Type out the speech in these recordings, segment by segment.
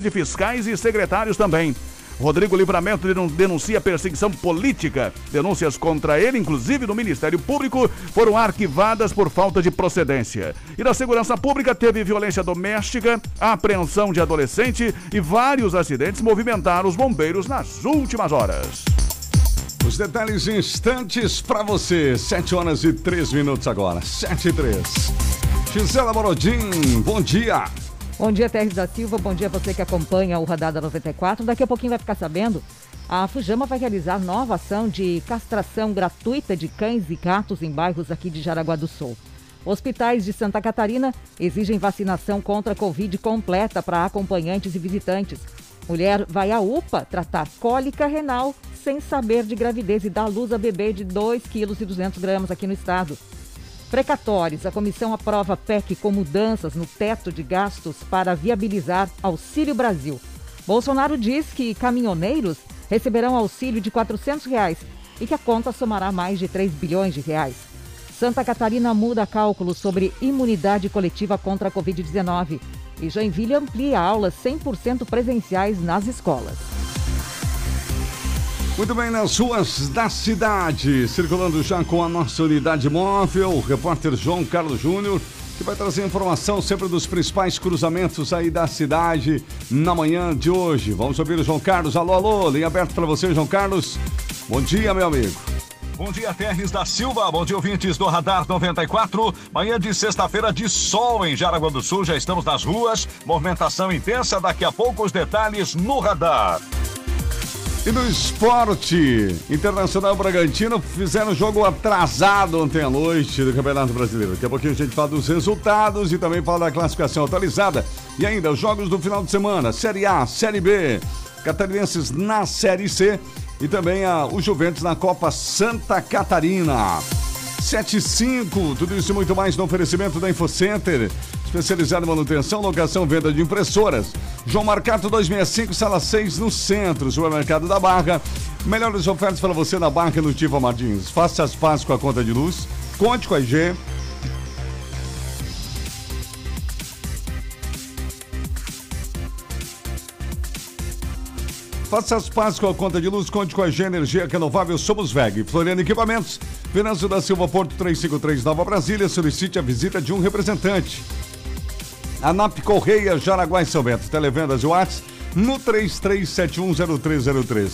de fiscais e secretários também. Rodrigo Livramento denuncia perseguição política. Denúncias contra ele, inclusive no Ministério Público, foram arquivadas por falta de procedência. E na segurança pública teve violência doméstica, apreensão de adolescente e vários acidentes movimentaram os bombeiros nas últimas horas. Os detalhes instantes para você. 7 horas e 3 minutos agora. 7 e 3. Gisela Morodim, bom dia. Bom dia, Terres da Silva. Bom dia a você que acompanha o Radada 94. Daqui a pouquinho vai ficar sabendo. A Fujama vai realizar nova ação de castração gratuita de cães e gatos em bairros aqui de Jaraguá do Sul. Hospitais de Santa Catarina exigem vacinação contra a Covid completa para acompanhantes e visitantes. Mulher vai à UPA tratar cólica renal sem saber de gravidez e dar luz a bebê de 2,2 kg aqui no estado. Precatórios. A comissão aprova PEC com mudanças no teto de gastos para viabilizar Auxílio Brasil. Bolsonaro diz que caminhoneiros receberão auxílio de 400 reais e que a conta somará mais de 3 bilhões de reais. Santa Catarina muda cálculo sobre imunidade coletiva contra a Covid-19 e Joinville amplia aulas 100% presenciais nas escolas. Muito bem, nas ruas da cidade, circulando já com a nossa unidade móvel, o repórter João Carlos Júnior, que vai trazer informação sempre dos principais cruzamentos aí da cidade na manhã de hoje. Vamos ouvir o João Carlos. Alô, alô, linha aberta para você, João Carlos. Bom dia, meu amigo. Bom dia, Terres da Silva. Bom dia, ouvintes do Radar 94. Manhã de sexta-feira de sol em Jaraguá do Sul. Já estamos nas ruas. Movimentação intensa. Daqui a pouco os detalhes no radar. E no esporte, Internacional Bragantino fizeram jogo atrasado ontem à noite do Campeonato Brasileiro. Daqui a pouquinho a gente fala dos resultados e também fala da classificação atualizada. E ainda os jogos do final de semana, Série A, Série B, catarinenses na Série C e também a, o Juventus na Copa Santa Catarina. 75, tudo isso e muito mais no oferecimento da InfoCenter especializado em manutenção, locação, venda de impressoras. João Marcato 265, sala 6, no centro, supermercado da Barra. Melhores ofertas para você na Barra no Tiva Martins. Faça as pazes com a conta de luz. Conte com a IG. Faça as pazes com a conta de luz, conte com a G Energia Renovável, somos VEG. Floriano Equipamentos, Venâncio da Silva Porto 353 Nova Brasília, solicite a visita de um representante. ANAP Correia, Jaraguá e São Bento. Televendas e Whats no 33710303.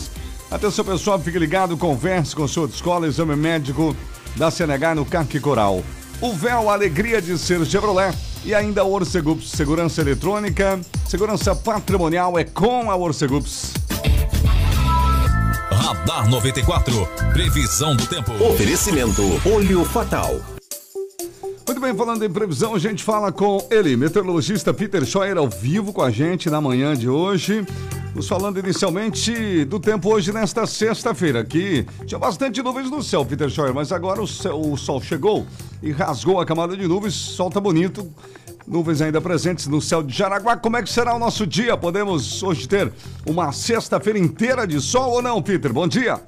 Atenção pessoal, fique ligado, converse com sua escola, exame médico da CNH no CAC Coral. O véu, alegria de ser Chevrolet. E ainda Orcegups, segurança eletrônica, segurança patrimonial é com a Orcegups. Radar 94, previsão do tempo. Oferecimento Olho Fatal. Muito bem, falando em previsão, a gente fala com ele, meteorologista Peter Scheuer, ao vivo com a gente na manhã de hoje. Nos falando inicialmente do tempo hoje nesta sexta-feira, que tinha bastante nuvens no céu, Peter Scheuer, mas agora o, céu, o sol chegou e rasgou a camada de nuvens, sol tá bonito, nuvens ainda presentes no céu de Jaraguá. Como é que será o nosso dia? Podemos hoje ter uma sexta-feira inteira de sol ou não, Peter? Bom dia.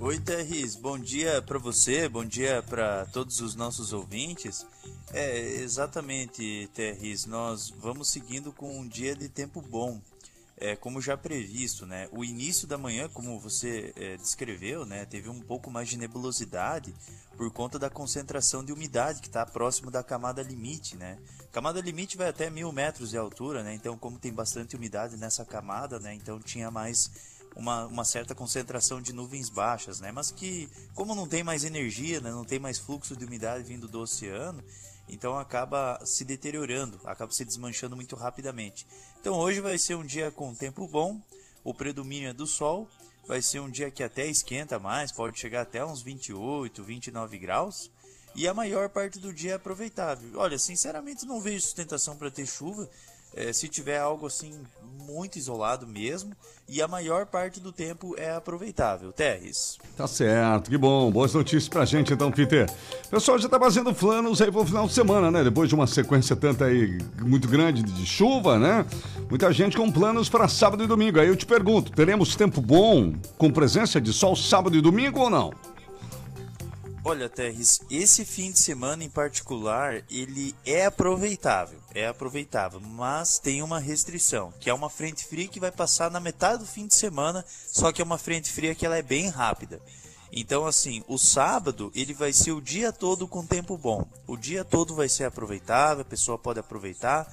Oi, Terris, bom dia para você, bom dia para todos os nossos ouvintes. É, exatamente, Terris, nós vamos seguindo com um dia de tempo bom. É, como já previsto, né? O início da manhã, como você é, descreveu, né? Teve um pouco mais de nebulosidade por conta da concentração de umidade que está próximo da camada limite, né? Camada limite vai até mil metros de altura, né? Então, como tem bastante umidade nessa camada, né? Então tinha mais uma, uma certa concentração de nuvens baixas, né? Mas que, como não tem mais energia, né? não tem mais fluxo de umidade vindo do oceano, então acaba se deteriorando, acaba se desmanchando muito rapidamente. Então hoje vai ser um dia com tempo bom, o predomínio é do sol, vai ser um dia que até esquenta mais, pode chegar até uns 28, 29 graus. E a maior parte do dia é aproveitável. Olha, sinceramente não vejo sustentação para ter chuva. É, se tiver algo assim muito isolado mesmo, e a maior parte do tempo é aproveitável. Terres. Tá certo, que bom. Boas notícias pra gente então, Peter. Pessoal já tá fazendo planos aí pro final de semana, né? Depois de uma sequência tanta aí muito grande de chuva, né? Muita gente com planos para sábado e domingo. Aí eu te pergunto, teremos tempo bom com presença de sol sábado e domingo ou não? Olha, Terres, esse fim de semana em particular, ele é aproveitável, é aproveitável, mas tem uma restrição, que é uma frente fria que vai passar na metade do fim de semana, só que é uma frente fria que ela é bem rápida. Então, assim, o sábado ele vai ser o dia todo com tempo bom. O dia todo vai ser aproveitável, a pessoa pode aproveitar.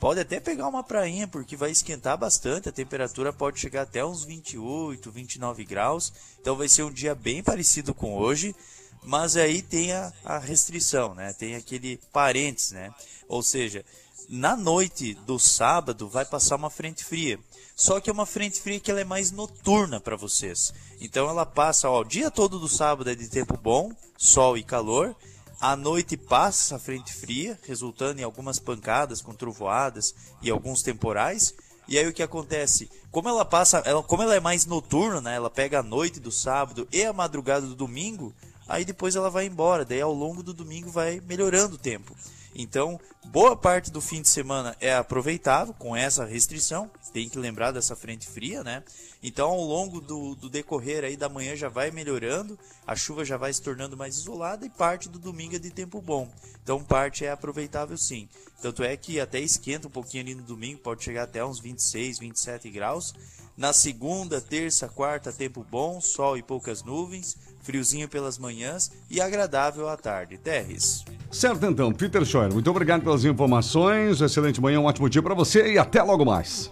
Pode até pegar uma prainha, porque vai esquentar bastante, a temperatura pode chegar até uns 28, 29 graus. Então vai ser um dia bem parecido com hoje, mas aí tem a, a restrição, né? Tem aquele parênteses, né? Ou seja, na noite do sábado vai passar uma frente fria. Só que é uma frente fria que ela é mais noturna para vocês. Então ela passa, ó, o dia todo do sábado é de tempo bom, sol e calor. À noite passa a frente fria, resultando em algumas pancadas com trovoadas e alguns temporais. E aí o que acontece? Como ela passa, ela, como ela é mais noturna, né? Ela pega a noite do sábado e a madrugada do domingo, aí depois ela vai embora. Daí ao longo do domingo vai melhorando o tempo. Então, boa parte do fim de semana é aproveitável com essa restrição. Tem que lembrar dessa frente fria, né? Então, ao longo do, do, decorrer aí da manhã já vai melhorando, a chuva já vai se tornando mais isolada e parte do domingo é de tempo bom. Então, parte é aproveitável sim. Tanto é que até esquenta um pouquinho ali no domingo, pode chegar até uns 26, 27 graus. Na segunda, terça, quarta, tempo bom, sol e poucas nuvens, friozinho pelas manhãs e agradável à tarde. Terres. Certo então, Peter Scheuer, muito obrigado pelas informações, excelente manhã, um ótimo dia para você e até logo mais.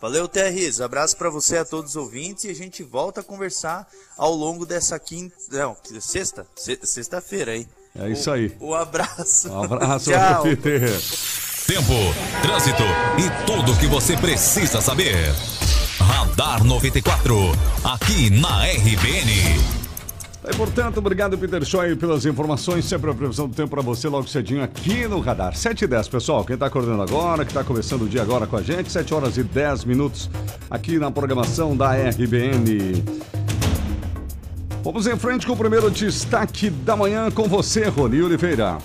Valeu, Terris. Abraço para você a todos os ouvintes e a gente volta a conversar ao longo dessa quinta. Não, sexta? Sexta-feira, hein? É isso aí. Um abraço. Um abraço, Tchau. Peter. Tempo, trânsito e tudo o que você precisa saber. Radar 94, aqui na RBN. E, portanto, obrigado, Peter Schoy, pelas informações. Sempre a previsão do tempo para você logo cedinho aqui no Radar. 7 e 10, pessoal. Quem está acordando agora, que está começando o dia agora com a gente, 7 horas e 10 minutos aqui na programação da RBN. Vamos em frente com o primeiro destaque da manhã com você, Rony Oliveira.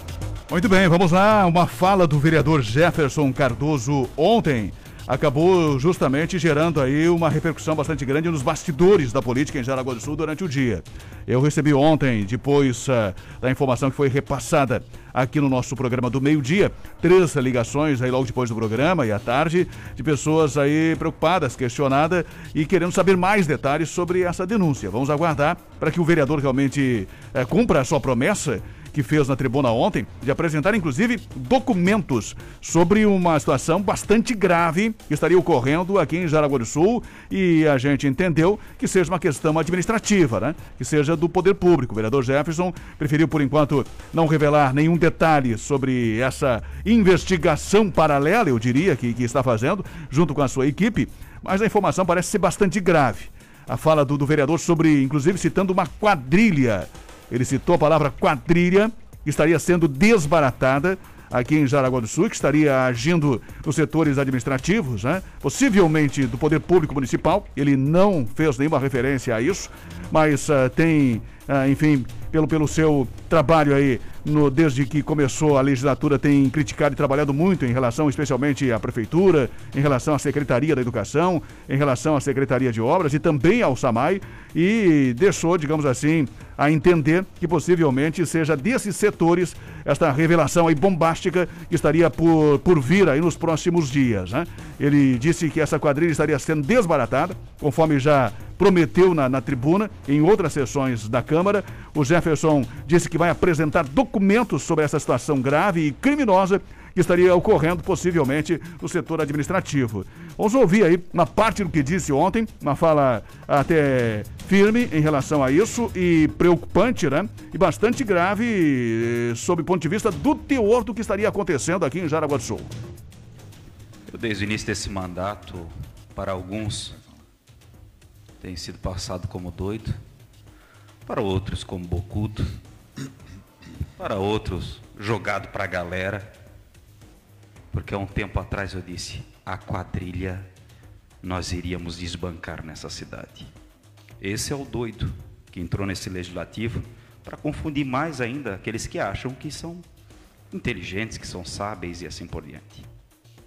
Muito bem, vamos lá. Uma fala do vereador Jefferson Cardoso ontem acabou justamente gerando aí uma repercussão bastante grande nos bastidores da política em Jaraguá do Sul durante o dia. Eu recebi ontem, depois uh, da informação que foi repassada aqui no nosso programa do meio-dia, três ligações aí logo depois do programa e à tarde, de pessoas aí preocupadas, questionadas e querendo saber mais detalhes sobre essa denúncia. Vamos aguardar para que o vereador realmente uh, cumpra a sua promessa que fez na tribuna ontem, de apresentar inclusive documentos sobre uma situação bastante grave que estaria ocorrendo aqui em Jaraguá do Sul e a gente entendeu que seja uma questão administrativa, né? Que seja do poder público. O vereador Jefferson preferiu por enquanto não revelar nenhum detalhe sobre essa investigação paralela, eu diria, que, que está fazendo junto com a sua equipe, mas a informação parece ser bastante grave. A fala do, do vereador sobre, inclusive, citando uma quadrilha ele citou a palavra quadrilha, que estaria sendo desbaratada aqui em Jaraguá do Sul, que estaria agindo nos setores administrativos, né? possivelmente do poder público municipal. Ele não fez nenhuma referência a isso, mas uh, tem, uh, enfim, pelo, pelo seu trabalho aí, no, desde que começou a legislatura, tem criticado e trabalhado muito em relação especialmente à Prefeitura, em relação à Secretaria da Educação, em relação à Secretaria de Obras e também ao SAMAI, e deixou, digamos assim, a entender que possivelmente seja desses setores esta revelação aí bombástica que estaria por, por vir aí nos próximos dias. Né? Ele disse que essa quadrilha estaria sendo desbaratada, conforme já prometeu na, na tribuna, em outras sessões da Câmara. O Jefferson disse que vai apresentar documentos sobre essa situação grave e criminosa que estaria ocorrendo possivelmente no setor administrativo. Vamos ouvir aí uma parte do que disse ontem, uma fala até firme em relação a isso e preocupante, né? E bastante grave eh, sob o ponto de vista do teor do que estaria acontecendo aqui em Jaraguá do Sul. Eu, desde o início desse mandato, para alguns, tem sido passado como doido, para outros como bocudo, para outros jogado para a galera, porque há um tempo atrás eu disse: a quadrilha nós iríamos desbancar nessa cidade. Esse é o doido que entrou nesse legislativo para confundir mais ainda aqueles que acham que são inteligentes, que são sábeis e assim por diante.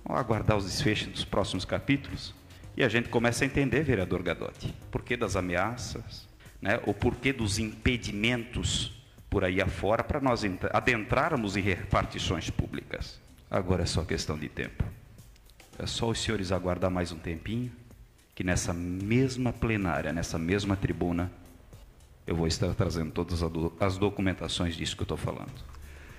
Vamos aguardar os desfechos dos próximos capítulos e a gente começa a entender, vereador Gadotti, porquê das ameaças, né, o porquê dos impedimentos por aí afora para nós adentrarmos em repartições públicas. Agora é só questão de tempo. É só os senhores aguardar mais um tempinho, que nessa mesma plenária, nessa mesma tribuna, eu vou estar trazendo todas as documentações disso que eu estou falando.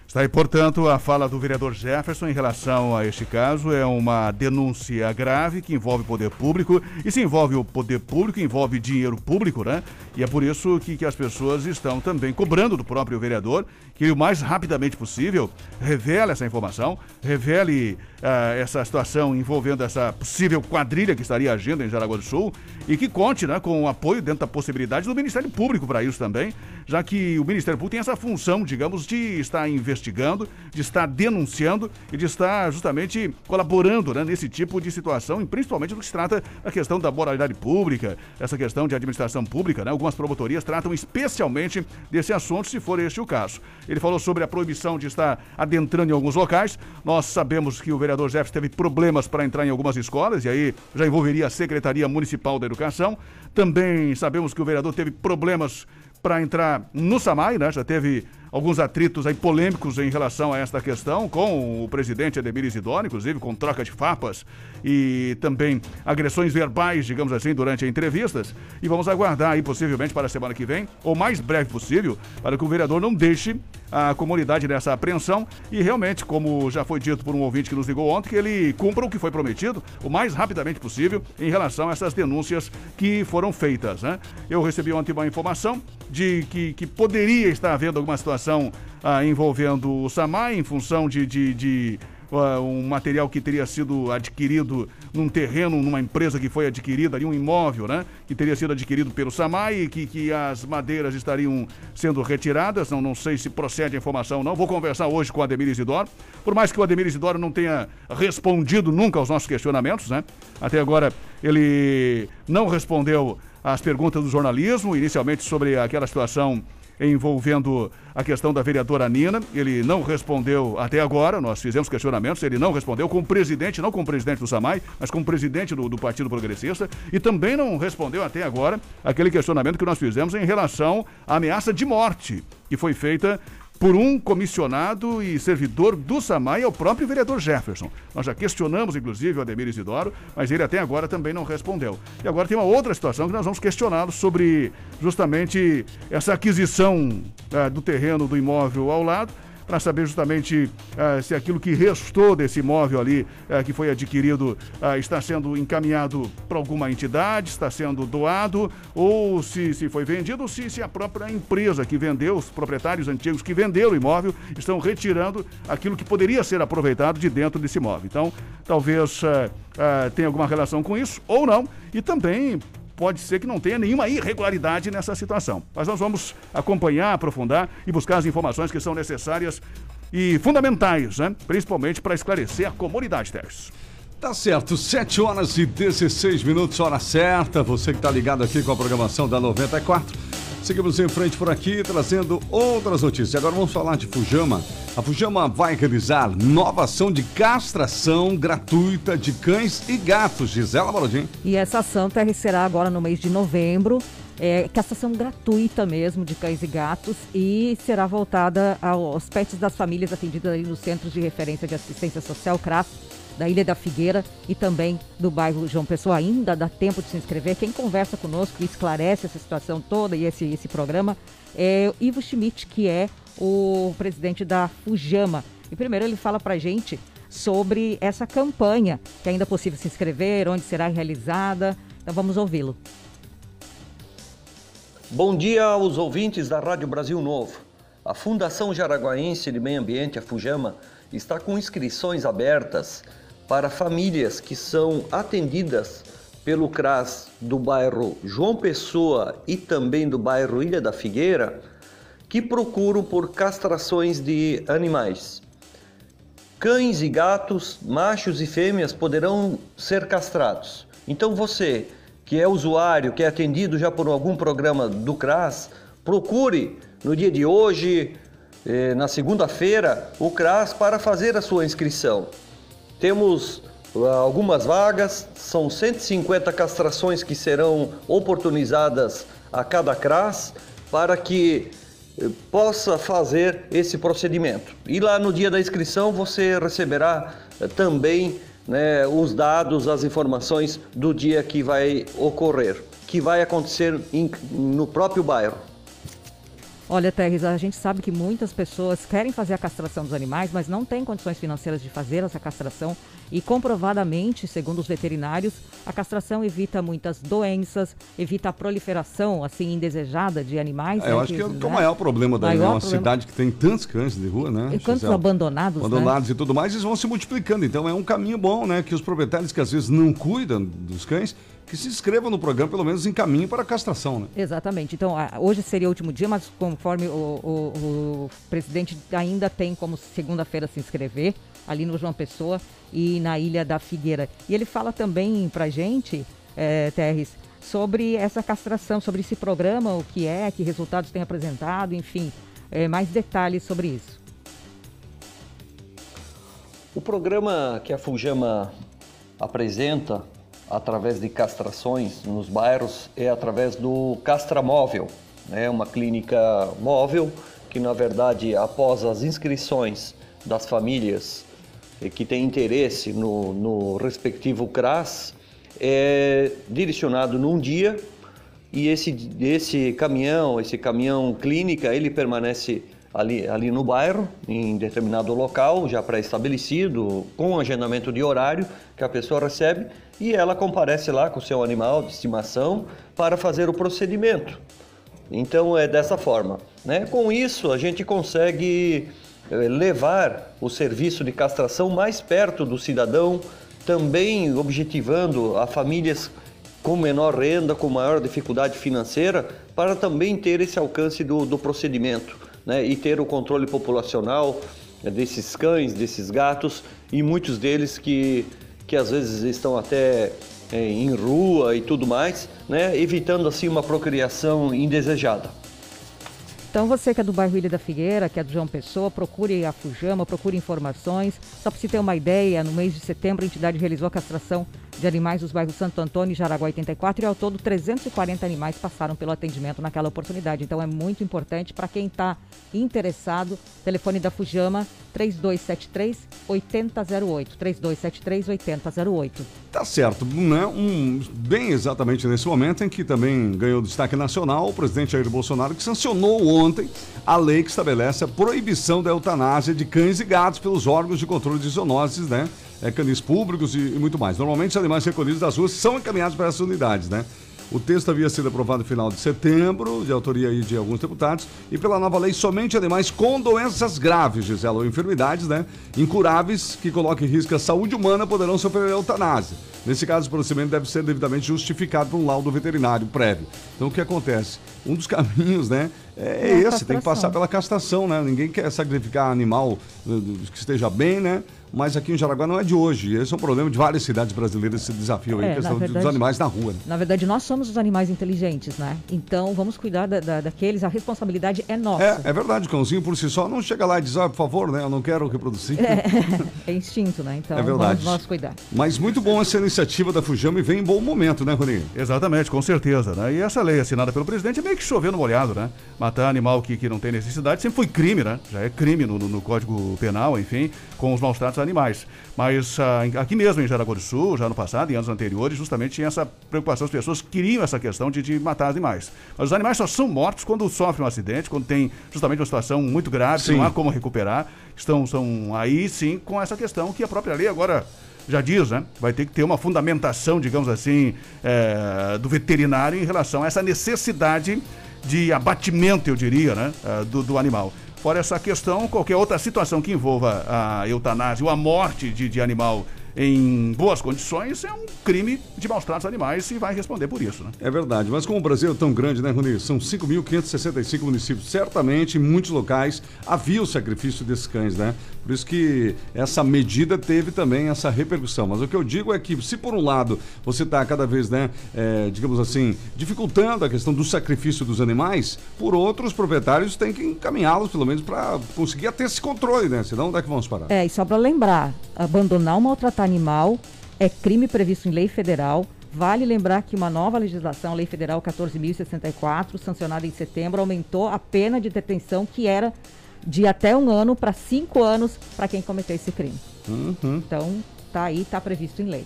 Está aí, portanto, a fala do vereador Jefferson em relação a este caso. É uma denúncia grave que envolve o poder público. E se envolve o poder público, envolve dinheiro público, né? E é por isso que, que as pessoas estão também cobrando do próprio vereador que o mais rapidamente possível revele essa informação, revele uh, essa situação envolvendo essa possível quadrilha que estaria agindo em Jaraguá do Sul e que conte né, com o apoio dentro da possibilidade do Ministério Público para isso também, já que o Ministério Público tem essa função, digamos, de estar investigando, de estar denunciando e de estar justamente colaborando né, nesse tipo de situação, e principalmente no que se trata da questão da moralidade pública, essa questão de administração pública. Né, algumas promotorias tratam especialmente desse assunto, se for este o caso. Ele falou sobre a proibição de estar adentrando em alguns locais. Nós sabemos que o vereador Jefferson teve problemas para entrar em algumas escolas, e aí já envolveria a Secretaria Municipal da Educação. Também sabemos que o vereador teve problemas para entrar no SAMAI, né? Já teve alguns atritos aí polêmicos em relação a esta questão com o presidente Ademir Isidoro, inclusive com troca de farpas e também agressões verbais, digamos assim, durante entrevistas. E vamos aguardar aí possivelmente para a semana que vem, ou mais breve possível, para que o vereador não deixe a comunidade nessa apreensão e realmente, como já foi dito por um ouvinte que nos ligou ontem, que ele cumpra o que foi prometido o mais rapidamente possível em relação a essas denúncias que foram feitas. Né? Eu recebi ontem uma informação de que, que poderia estar havendo alguma situação ah, envolvendo o SAMAI em função de, de, de uh, um material que teria sido adquirido num terreno, numa empresa que foi adquirida ali, um imóvel, né? Que teria sido adquirido pelo SAMAI, que, que as madeiras estariam sendo retiradas. Não, não sei se procede a informação ou não. Vou conversar hoje com o Ademir Isidoro. Por mais que o Ademir Isidoro não tenha respondido nunca aos nossos questionamentos, né? Até agora ele não respondeu às perguntas do jornalismo, inicialmente sobre aquela situação envolvendo a questão da vereadora Nina. Ele não respondeu até agora, nós fizemos questionamentos, ele não respondeu com o presidente, não com o presidente do SAMAI, mas com o presidente do, do Partido Progressista, e também não respondeu até agora aquele questionamento que nós fizemos em relação à ameaça de morte que foi feita por um comissionado e servidor do SAMAI, é o próprio vereador Jefferson. Nós já questionamos, inclusive, o Ademir Isidoro, mas ele até agora também não respondeu. E agora tem uma outra situação que nós vamos questioná-lo sobre justamente essa aquisição uh, do terreno do imóvel ao lado para saber justamente uh, se aquilo que restou desse imóvel ali, uh, que foi adquirido, uh, está sendo encaminhado para alguma entidade, está sendo doado, ou se, se foi vendido, ou se, se a própria empresa que vendeu, os proprietários antigos que venderam o imóvel, estão retirando aquilo que poderia ser aproveitado de dentro desse imóvel. Então, talvez tenha alguma relação com isso, ou não, e também pode ser que não tenha nenhuma irregularidade nessa situação. Mas nós vamos acompanhar, aprofundar e buscar as informações que são necessárias e fundamentais, né? principalmente para esclarecer a comunidade, Teres. Tá certo, 7 horas e 16 minutos, hora certa. Você que está ligado aqui com a programação da 94. Seguimos em frente por aqui, trazendo outras notícias. Agora vamos falar de Fujama. A Fujama vai realizar nova ação de castração gratuita de cães e gatos. Gisela Barodim. E essa ação será agora no mês de novembro. É, castração gratuita mesmo de cães e gatos e será voltada aos pets das famílias atendidas nos Centros de Referência de Assistência Social, CRAS, da Ilha da Figueira e também do bairro João Pessoa. Ainda dá tempo de se inscrever. Quem conversa conosco e esclarece essa situação toda e esse, esse programa é o Ivo Schmidt, que é o presidente da Fujama. E primeiro ele fala para gente sobre essa campanha, que ainda é possível se inscrever, onde será realizada. Então vamos ouvi-lo. Bom dia aos ouvintes da Rádio Brasil Novo. A Fundação Jaraguaense de Meio Ambiente, a Fujama, está com inscrições abertas para famílias que são atendidas pelo CRAS do bairro João Pessoa e também do bairro Ilha da Figueira, que procuram por castrações de animais. Cães e gatos, machos e fêmeas poderão ser castrados. Então você, que é usuário, que é atendido já por algum programa do CRAS, procure no dia de hoje, eh, na segunda-feira, o CRAS para fazer a sua inscrição. Temos uh, algumas vagas, são 150 castrações que serão oportunizadas a cada CRAS para que eh, possa fazer esse procedimento. E lá no dia da inscrição você receberá eh, também né, os dados, as informações do dia que vai ocorrer, que vai acontecer em, no próprio bairro. Olha, Terres, a gente sabe que muitas pessoas querem fazer a castração dos animais, mas não têm condições financeiras de fazer essa castração. E comprovadamente, segundo os veterinários, a castração evita muitas doenças, evita a proliferação assim indesejada de animais. É, eu né, acho que, é o- né? maior problema daí, né? Maior Uma problema. cidade que tem tantos cães de rua, né? E quantos abandonados, né? Abandonados e tudo mais, eles vão se multiplicando. Então é um caminho bom, né? Que os proprietários que às vezes não cuidam dos cães, que se inscrevam no programa, pelo menos em caminho para a castração, né? Exatamente. Então, hoje seria o último dia, mas conforme o, o- o presidente ainda tem como segunda-feira se inscrever, ali no João Pessoa e na Ilha da Figueira. E ele fala também pra gente, é, Terres, sobre essa castração, sobre esse programa, o que é, que resultados tem apresentado, enfim, é, mais detalhes sobre isso. O programa que a Fujama apresenta através de castrações nos bairros é através do Castramóvel, né? uma clínica móvel que, na verdade, após as inscrições das famílias que têm interesse no, no respectivo CRAS, é direcionado num dia e esse, esse caminhão, esse caminhão clínica, ele permanece ali, ali no bairro, em determinado local, já pré-estabelecido, com agendamento de horário que a pessoa recebe e ela comparece lá com o seu animal de estimação para fazer o procedimento. Então é dessa forma. Né? Com isso, a gente consegue eh, levar o serviço de castração mais perto do cidadão, também objetivando a famílias com menor renda, com maior dificuldade financeira, para também ter esse alcance do, do procedimento né? e ter o controle populacional desses cães, desses gatos e muitos deles que, que às vezes estão até eh, em rua e tudo mais, né? evitando assim uma procriação indesejada. Então você que é do bairro Ilha da Figueira, que é do João Pessoa, procure a Fujama, procure informações. Só para você ter uma ideia, no mês de setembro a entidade realizou a castração de animais dos bairros Santo Antônio e Jaraguá 84 e ao todo 340 animais passaram pelo atendimento naquela oportunidade. Então é muito importante para quem está interessado, telefone da Fujama 3273 8008, 3273 8008. Tá certo, né? Um, bem exatamente nesse momento em que também ganhou destaque nacional o presidente Jair Bolsonaro, que sancionou ontem a lei que estabelece a proibição da eutanásia de cães e gatos pelos órgãos de controle de zoonoses, né? É, canis públicos e, e muito mais. Normalmente os animais recolhidos das ruas são encaminhados para essas unidades, né? O texto havia sido aprovado no final de setembro, de autoria aí de alguns deputados, e pela nova lei, somente animais com doenças graves, Gisela, ou enfermidades, né, incuráveis, que coloquem em risco a saúde humana, poderão sofrer eutanásia. Nesse caso, o procedimento deve ser devidamente justificado por um laudo veterinário prévio. Então, o que acontece? Um dos caminhos, né, é, É esse, tem que passar pela castração, né? Ninguém quer sacrificar animal eh, que esteja bem, né? Mas aqui em Jaraguá não é de hoje. Esse é um problema de várias cidades brasileiras, esse desafio aí, É, a questão na de- dos verdade- animais na rua. né? Na verdade, nós somos os animais inteligentes, né? Então vamos cuidar da- da- daqueles, a responsabilidade é nossa. É, é verdade, o cãozinho por si só não chega lá e diz, ah, por favor, né? Eu não quero reproduzir. É instinto, né? Então É verdade. vamos nós cuidar. Mas muito bom essa iniciativa da Fujama e vem em bom momento, né, Roninho? Exatamente, com certeza. Né? E essa lei assinada pelo presidente é meio que chovendo molhado, né? Matar animal que, que não tem necessidade sempre foi crime, né? Já é crime no, no- Código Penal, enfim, com os maus tratos a animais. Mas ah, aqui mesmo em Jaraguá do Sul, já no passado, em anos anteriores, justamente tinha essa preocupação. As pessoas queriam essa questão de, de matar animais. Mas os animais só são mortos quando sofrem um acidente, quando tem justamente uma situação muito grave, Sim. não há como recuperar. Estão são aí sim com essa questão que a própria lei agora já diz, né? Vai ter que ter uma fundamentação, digamos assim, eh, do veterinário em relação a essa necessidade de abatimento, eu diria, né? eh, do, do animal. Fora essa questão, qualquer outra situação que envolva a eutanásia ou a morte de, de animal em boas condições é um crime de maus tratos a animais e vai responder por isso, né? É verdade, mas como o Brasil é tão grande, né, Rony? São 5.565 municípios. Certamente, em muitos locais, havia o sacrifício desses cães, né? Por isso que essa medida teve também essa repercussão. Mas o que eu digo é que, se por um lado você está cada vez, né, é, digamos assim, dificultando a questão do sacrifício dos animais, por outro, os proprietários têm que encaminhá-los, pelo menos, para conseguir ter esse controle, né? Senão, onde é que vamos parar? É, e só para lembrar, abandonar ou maltratar animal é crime previsto em lei federal, Vale lembrar que uma nova legislação, Lei Federal 14.064, sancionada em setembro, aumentou a pena de detenção que era de até um ano para cinco anos para quem cometeu esse crime. Uhum. Então, tá aí, tá previsto em lei.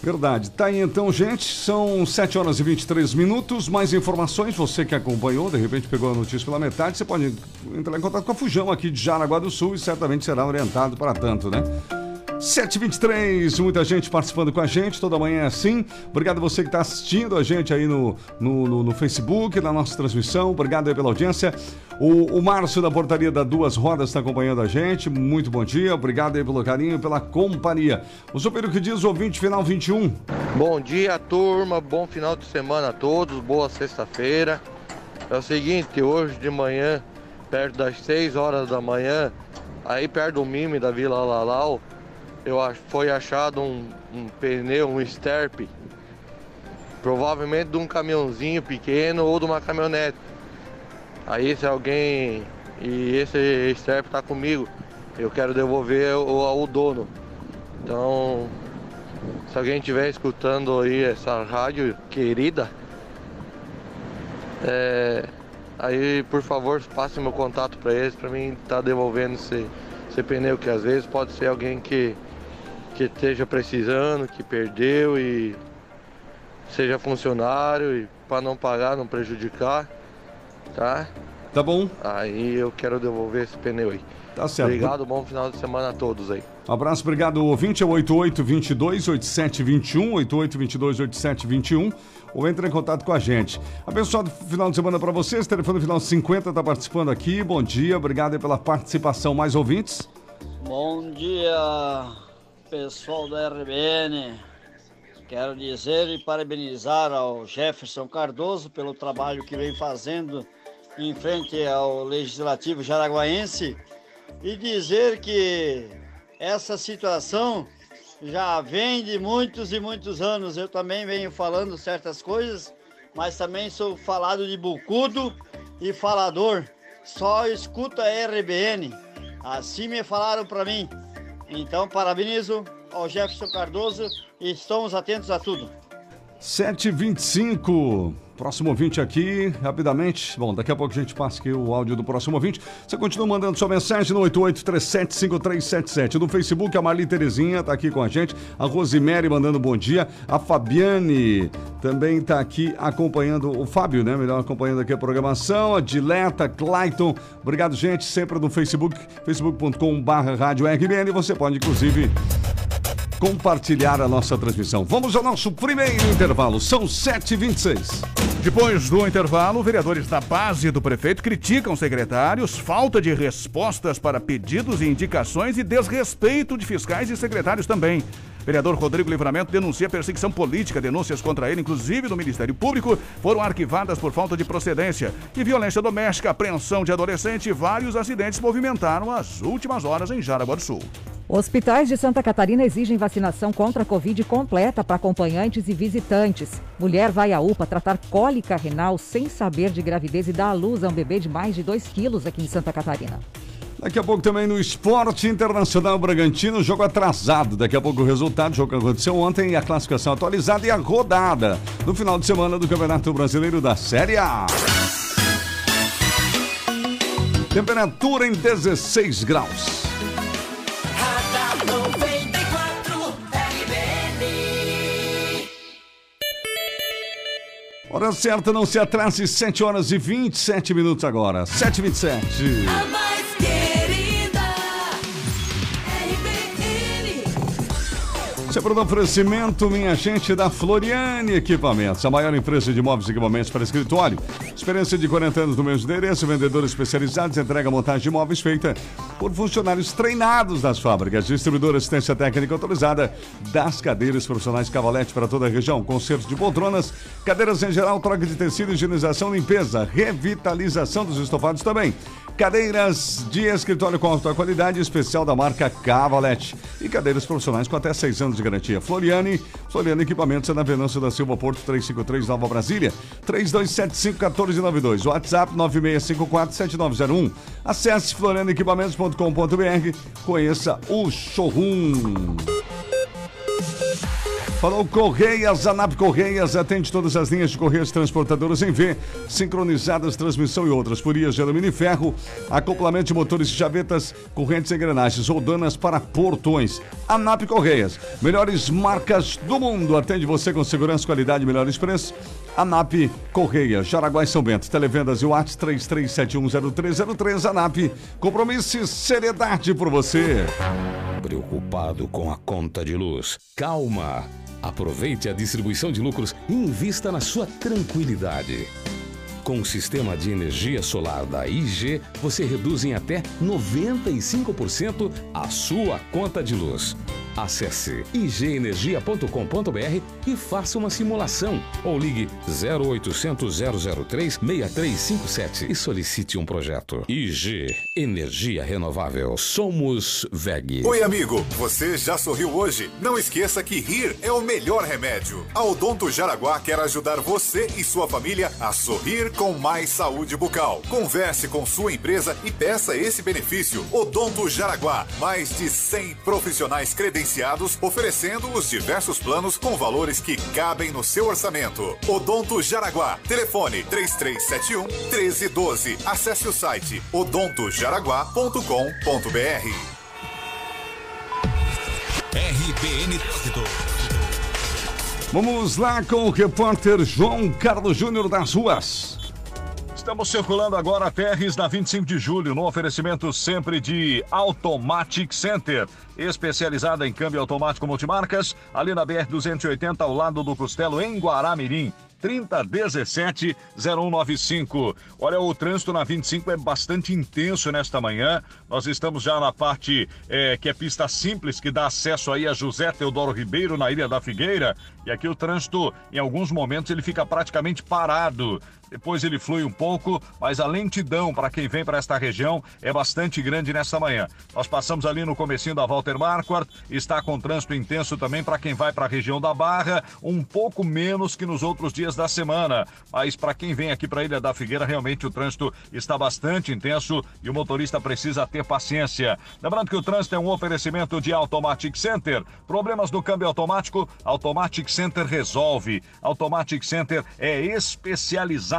Verdade. Tá aí então, gente. São 7 horas e 23 minutos. Mais informações, você que acompanhou, de repente pegou a notícia pela metade, você pode entrar em contato com a Fujão aqui de Jaraguá do Sul e certamente será orientado para tanto, né? 723, muita gente participando com a gente, toda manhã é assim. Obrigado você que está assistindo a gente aí no, no, no, no, Facebook, na nossa transmissão. Obrigado aí pela audiência. O, o Márcio da Portaria da Duas Rodas está acompanhando a gente. Muito bom dia. Obrigado aí pelo carinho pela companhia. O Super que diz, ouvinte final 21. Bom dia, turma. Bom final de semana a todos. Boa sexta-feira. É o seguinte, hoje de manhã, perto das 6 horas da manhã, aí perto do Mime da Vila Lalau, eu foi achado um, um pneu, um sterpe, provavelmente de um caminhãozinho pequeno ou de uma caminhonete. Aí se alguém e esse sterpe está comigo, eu quero devolver o, o dono. Então, se alguém estiver escutando aí essa rádio querida, é, aí por favor passe meu contato para eles para mim estar tá devolvendo esse, esse pneu que às vezes pode ser alguém que que esteja precisando, que perdeu e seja funcionário e para não pagar, não prejudicar, tá? Tá bom. Aí eu quero devolver esse pneu aí. Tá certo. Obrigado, bom final de semana a todos aí. Um abraço, obrigado. Ouvinte é 8822 8721, 8822 8721 ou entre em contato com a gente. Abençoado final de semana para vocês. Telefone final 50 está participando aqui. Bom dia, obrigado pela participação. Mais ouvintes? Bom dia, pessoal da RBN. Quero dizer e parabenizar ao Jefferson Cardoso pelo trabalho que vem fazendo em frente ao Legislativo Jaraguaense e dizer que essa situação já vem de muitos e muitos anos. Eu também venho falando certas coisas, mas também sou falado de bucudo e falador. Só escuta a RBN. Assim me falaram para mim. Então, parabenizo ao Jefferson Cardoso e estamos atentos a tudo. 725. Próximo ouvinte aqui, rapidamente. Bom, daqui a pouco a gente passa aqui o áudio do próximo ouvinte. Você continua mandando sua mensagem no 88375377. No Facebook, a Marli Terezinha está aqui com a gente. A Rosemary mandando bom dia. A Fabiane também está aqui acompanhando, o Fábio, né? Melhor acompanhando aqui a programação. A Dileta, Clayton. Obrigado, gente. Sempre no Facebook, facebook.com.br Rádio RBN. Você pode, inclusive compartilhar a nossa transmissão. Vamos ao nosso primeiro intervalo, são 7h26. Depois do intervalo, vereadores da base do prefeito criticam secretários, falta de respostas para pedidos e indicações e desrespeito de fiscais e secretários também. Vereador Rodrigo Livramento denuncia perseguição política. Denúncias contra ele, inclusive do Ministério Público, foram arquivadas por falta de procedência. E violência doméstica, apreensão de adolescente e vários acidentes movimentaram as últimas horas em Jaraguá do Sul. Hospitais de Santa Catarina exigem vacinação contra a Covid completa para acompanhantes e visitantes. Mulher vai à UPA tratar cólica renal sem saber de gravidez e dá à luz a um bebê de mais de 2 quilos aqui em Santa Catarina. Daqui a pouco também no Esporte Internacional Bragantino, jogo atrasado. Daqui a pouco o resultado, o jogo que aconteceu ontem, a classificação atualizada e a rodada no final de semana do Campeonato Brasileiro da Série A. Temperatura em 16 graus. Hora certa, não se atrase, 7 horas e 27 minutos agora. 7 Sempre no oferecimento, minha gente da Floriane Equipamentos, a maior empresa de móveis e equipamentos para escritório. Experiência de 40 anos no mesmo endereço, vendedores especializados, entrega montagem de móveis feita por funcionários treinados das fábricas. Distribuidora assistência técnica autorizada das cadeiras profissionais Cavalete para toda a região. Concerto de poltronas, cadeiras em geral, troca de tecido, higienização, limpeza, revitalização dos estofados também. Cadeiras de escritório com alta qualidade, especial da marca Cavalete. E cadeiras profissionais com até 6 anos de garantia. Floriane, Floriane Equipamentos é na Venâncio da Silva Porto 353 Nova Brasília. 3275-1492. WhatsApp 9654-7901. Acesse florianeequipamentos.com.br. Conheça o showroom. Falou Correias, a NAP Correias atende todas as linhas de Correias transportadoras em V, sincronizadas, transmissão e outras, alumínio e ferro, acoplamento de motores e chavetas, correntes e engrenagens, rodanas para portões. A NAP Correias, melhores marcas do mundo, atende você com segurança, qualidade e melhores preços. ANAP Correia, Jaraguá e São Bento. Televendas e Whats 33710303. ANAP, compromisso e seriedade por você. Preocupado com a conta de luz? Calma! Aproveite a distribuição de lucros e invista na sua tranquilidade. Com o sistema de energia solar da IG, você reduz em até 95% a sua conta de luz. Acesse igenergia.com.br e faça uma simulação ou ligue 0800 003 6357 e solicite um projeto. IG Energia Renovável. Somos VEG. Oi, amigo. Você já sorriu hoje? Não esqueça que rir é o melhor remédio. A Odonto Jaraguá quer ajudar você e sua família a sorrir com mais saúde bucal. Converse com sua empresa e peça esse benefício. Odonto Jaraguá. Mais de 100 profissionais credenciados oferecendo os diversos planos com valores que cabem no seu orçamento. Odonto Jaraguá. Telefone 3371 1312. Acesse o site odontojaraguá.com.br. RBN. Vamos lá com o repórter João Carlos Júnior das ruas. Estamos circulando agora TRs na 25 de julho, no oferecimento sempre de Automatic Center, especializada em câmbio automático multimarcas, ali na BR-280, ao lado do Costelo, em Guaramirim. 3017-0195. Olha, o trânsito na 25 é bastante intenso nesta manhã. Nós estamos já na parte eh, que é pista simples, que dá acesso aí a José Teodoro Ribeiro, na Ilha da Figueira. E aqui o trânsito, em alguns momentos, ele fica praticamente parado. Depois ele flui um pouco, mas a lentidão para quem vem para esta região é bastante grande nesta manhã. Nós passamos ali no comecinho da Walter Marquardt, está com trânsito intenso também para quem vai para a região da Barra, um pouco menos que nos outros dias da semana. Mas para quem vem aqui para a Ilha da Figueira, realmente o trânsito está bastante intenso e o motorista precisa ter paciência. Lembrando que o trânsito é um oferecimento de Automatic Center. Problemas do câmbio automático, Automatic Center resolve. Automatic Center é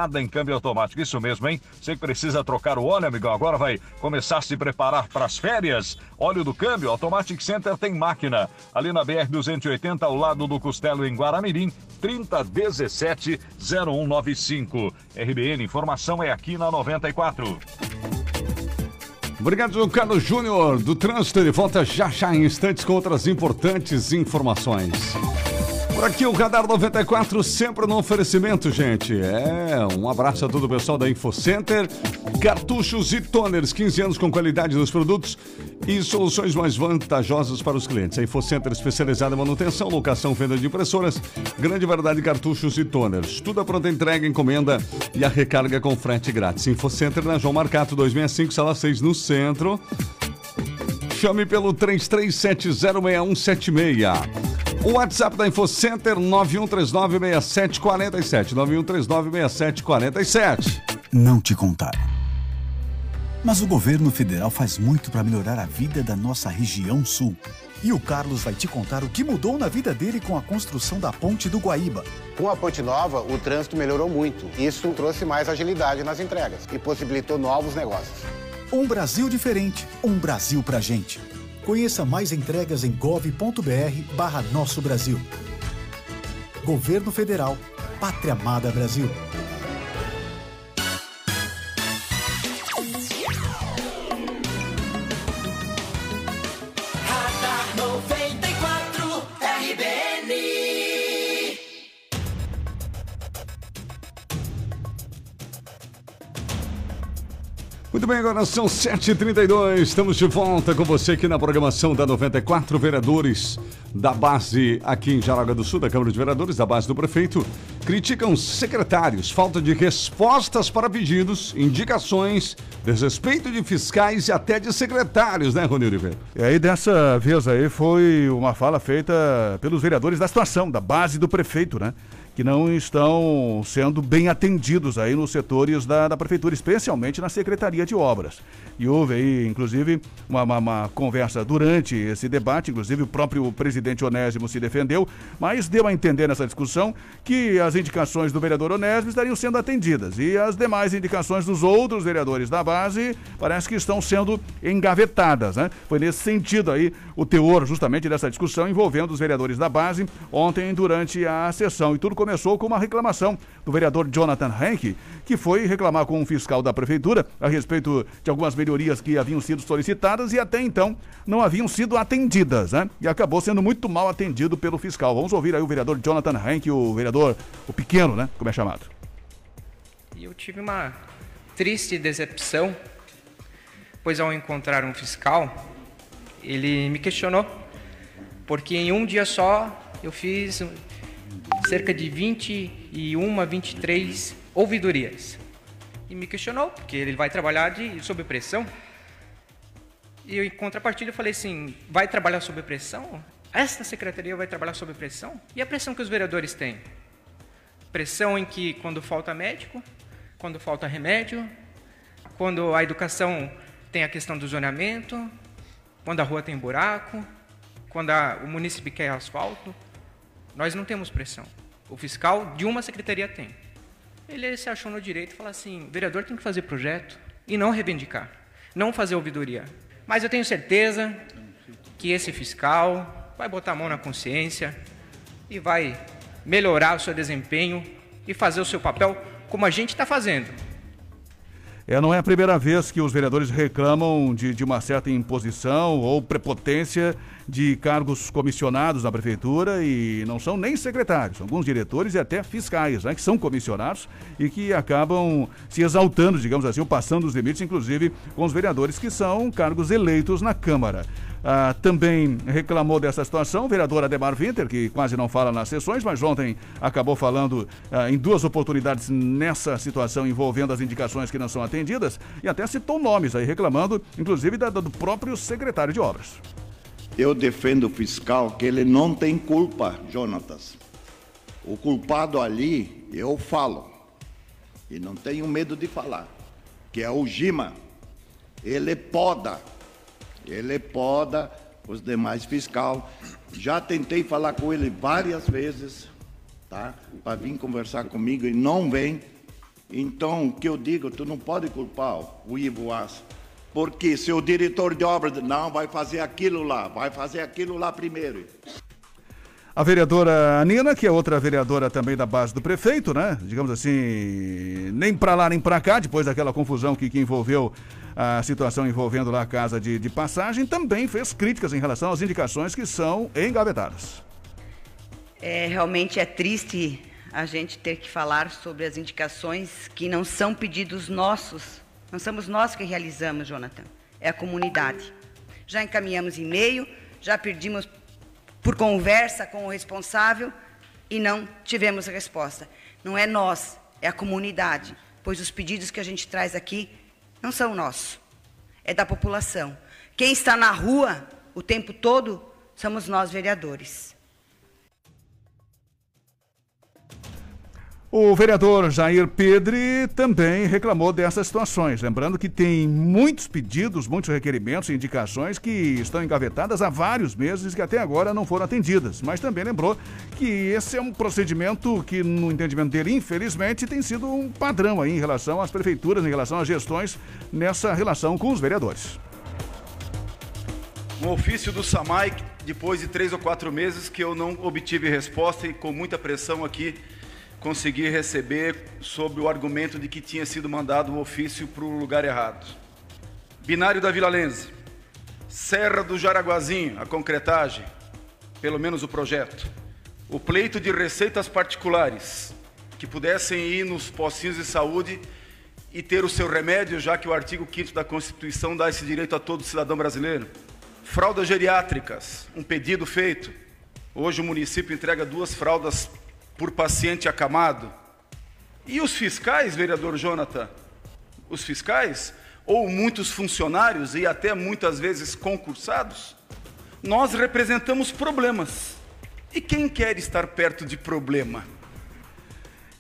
especializada em câmbio automático. Isso mesmo, hein? Você que precisa trocar o óleo, amigão, agora vai começar a se preparar para as férias. Óleo do câmbio, Automatic Center tem máquina. Ali na BR-280, ao lado do Costelo, em Guaramirim, 3017-0195. RBN, informação é aqui na 94. Obrigado, Carlos Júnior, do Trânsito. Ele volta já já em instantes com outras importantes informações. Por aqui o Radar 94, sempre no oferecimento, gente. É, um abraço a todo o pessoal da InfoCenter. Cartuchos e toners, 15 anos com qualidade dos produtos e soluções mais vantajosas para os clientes. A InfoCenter especializada em manutenção, locação, venda de impressoras, grande variedade de cartuchos e toners. Tudo a pronta entrega, encomenda e a recarga com frete grátis. InfoCenter na João Marcato 265, sala 6, no centro. Chame pelo 33706176. O WhatsApp da InfoCenter 91396747. 91396747. Não te contaram. Mas o governo federal faz muito para melhorar a vida da nossa região sul. E o Carlos vai te contar o que mudou na vida dele com a construção da Ponte do Guaíba. Com a Ponte Nova, o trânsito melhorou muito. Isso trouxe mais agilidade nas entregas e possibilitou novos negócios. Um Brasil diferente, um Brasil pra gente. Conheça mais entregas em gov.br barra Nosso Brasil. Governo Federal, Pátria Amada Brasil. Muito bem, agora são 7h32. Estamos de volta com você aqui na programação da 94 Vereadores da base aqui em Jaraguá do Sul, da Câmara de Vereadores, da base do prefeito, criticam secretários, falta de respostas para pedidos, indicações, desrespeito de fiscais e até de secretários, né, Rony Oliveira? E aí, dessa vez aí, foi uma fala feita pelos vereadores da situação, da base do prefeito, né? Que não estão sendo bem atendidos aí nos setores da, da prefeitura, especialmente na Secretaria de Obras. E houve aí, inclusive, uma, uma, uma, conversa durante esse debate, inclusive o próprio presidente Onésimo se defendeu, mas deu a entender nessa discussão que as indicações do vereador Onésimo estariam sendo atendidas e as demais indicações dos outros vereadores da base parece que estão sendo engavetadas, né? Foi nesse sentido aí o teor justamente dessa discussão envolvendo os vereadores da base ontem durante a sessão. E tudo começou com uma reclamação do vereador Jonathan Henke, que foi reclamar com um fiscal da prefeitura a respeito de algumas melhorias que haviam sido solicitadas e até então não haviam sido atendidas, né? E acabou sendo muito mal atendido pelo fiscal. Vamos ouvir aí o vereador Jonathan Henke, o vereador, o pequeno, né? Como é chamado. E eu tive uma triste decepção, pois ao encontrar um fiscal, ele me questionou, porque em um dia só eu fiz cerca de 21, 23 ouvidorias. E me questionou, porque ele vai trabalhar de, sob pressão. E eu, em contrapartida, eu falei assim: vai trabalhar sob pressão? Esta secretaria vai trabalhar sob pressão? E a pressão que os vereadores têm? Pressão em que, quando falta médico, quando falta remédio, quando a educação tem a questão do zoneamento, quando a rua tem buraco, quando a, o município quer asfalto, nós não temos pressão. O fiscal de uma secretaria tem. Ele se achou no direito e falou assim: o vereador tem que fazer projeto e não reivindicar, não fazer ouvidoria. Mas eu tenho certeza que esse fiscal vai botar a mão na consciência e vai melhorar o seu desempenho e fazer o seu papel como a gente está fazendo. É, não é a primeira vez que os vereadores reclamam de, de uma certa imposição ou prepotência de cargos comissionados na prefeitura e não são nem secretários, alguns diretores e até fiscais, né, que são comissionados e que acabam se exaltando, digamos assim, ou passando os limites, inclusive com os vereadores que são cargos eleitos na Câmara. Ah, também reclamou dessa situação o vereador Ademar Winter, que quase não fala nas sessões, mas ontem acabou falando ah, em duas oportunidades nessa situação envolvendo as indicações que não são atendidas e até citou nomes aí, reclamando, inclusive, da, do próprio secretário de obras. Eu defendo o fiscal que ele não tem culpa, Jonatas. O culpado ali, eu falo, e não tenho medo de falar, que é o Gima. Ele poda ele poda os demais fiscal. Já tentei falar com ele várias vezes, tá? Para vir conversar comigo e não vem. Então, o que eu digo, tu não pode culpar o Ivo Aço. Porque se o diretor de obra não vai fazer aquilo lá, vai fazer aquilo lá primeiro. A vereadora Nina, que é outra vereadora também da base do prefeito, né? Digamos assim, nem para lá nem para cá, depois daquela confusão que, que envolveu a situação envolvendo lá a casa de, de passagem, também fez críticas em relação às indicações que são engavetadas. É, realmente é triste a gente ter que falar sobre as indicações que não são pedidos nossos. Não somos nós que realizamos, Jonathan. É a comunidade. Já encaminhamos e-mail, já pedimos por conversa com o responsável e não tivemos resposta. Não é nós, é a comunidade, pois os pedidos que a gente traz aqui não são nossos, é da população. Quem está na rua o tempo todo somos nós, vereadores. O vereador Jair Pedre também reclamou dessas situações, lembrando que tem muitos pedidos, muitos requerimentos e indicações que estão engavetadas há vários meses e que até agora não foram atendidas. Mas também lembrou que esse é um procedimento que, no entendimento dele, infelizmente, tem sido um padrão aí em relação às prefeituras, em relação às gestões nessa relação com os vereadores. Um ofício do SAMAI, depois de três ou quatro meses que eu não obtive resposta e com muita pressão aqui consegui receber sob o argumento de que tinha sido mandado o ofício para o lugar errado. Binário da Vila Lense, Serra do Jaraguazinho, a concretagem, pelo menos o projeto. O pleito de receitas particulares que pudessem ir nos postinhos de saúde e ter o seu remédio, já que o artigo 5 da Constituição dá esse direito a todo cidadão brasileiro. Fraldas geriátricas, um pedido feito. Hoje o município entrega duas fraldas por paciente acamado. E os fiscais, vereador Jonathan? Os fiscais, ou muitos funcionários e até muitas vezes concursados, nós representamos problemas. E quem quer estar perto de problema?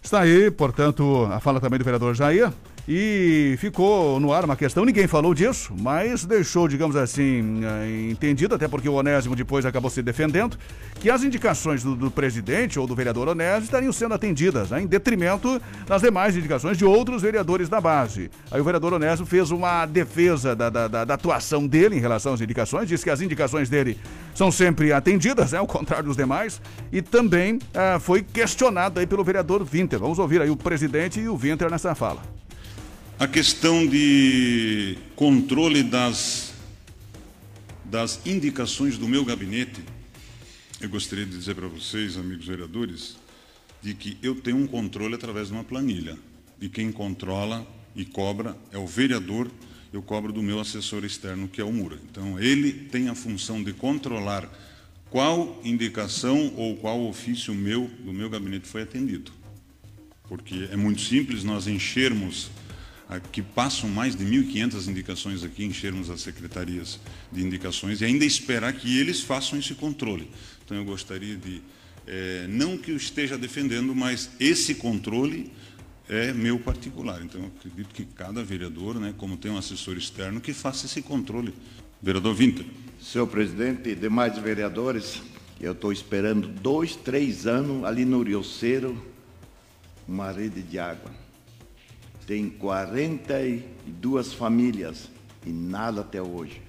Está aí, portanto, a fala também do vereador Jair. E ficou no ar uma questão, ninguém falou disso, mas deixou, digamos assim, eh, entendido, até porque o Onésimo depois acabou se defendendo, que as indicações do, do presidente ou do vereador Onésimo estariam sendo atendidas, né, em detrimento das demais indicações de outros vereadores da base. Aí o vereador Onésimo fez uma defesa da, da, da, da atuação dele em relação às indicações, disse que as indicações dele são sempre atendidas, né, ao contrário dos demais, e também ah, foi questionado aí pelo vereador Winter. Vamos ouvir aí o presidente e o Winter nessa fala. A questão de controle das, das indicações do meu gabinete, eu gostaria de dizer para vocês, amigos vereadores, de que eu tenho um controle através de uma planilha. E quem controla e cobra é o vereador, eu cobro do meu assessor externo, que é o Mura. Então, ele tem a função de controlar qual indicação ou qual ofício meu, do meu gabinete foi atendido. Porque é muito simples nós enchermos que passam mais de 1.500 indicações aqui, enchermos as secretarias de indicações e ainda esperar que eles façam esse controle. Então, eu gostaria de, é, não que eu esteja defendendo, mas esse controle é meu particular. Então, eu acredito que cada vereador, né, como tem um assessor externo, que faça esse controle. Vereador Winter. Senhor presidente e demais vereadores, eu estou esperando dois, três anos ali no Rioceiro, uma rede de água tem 42 famílias e nada até hoje.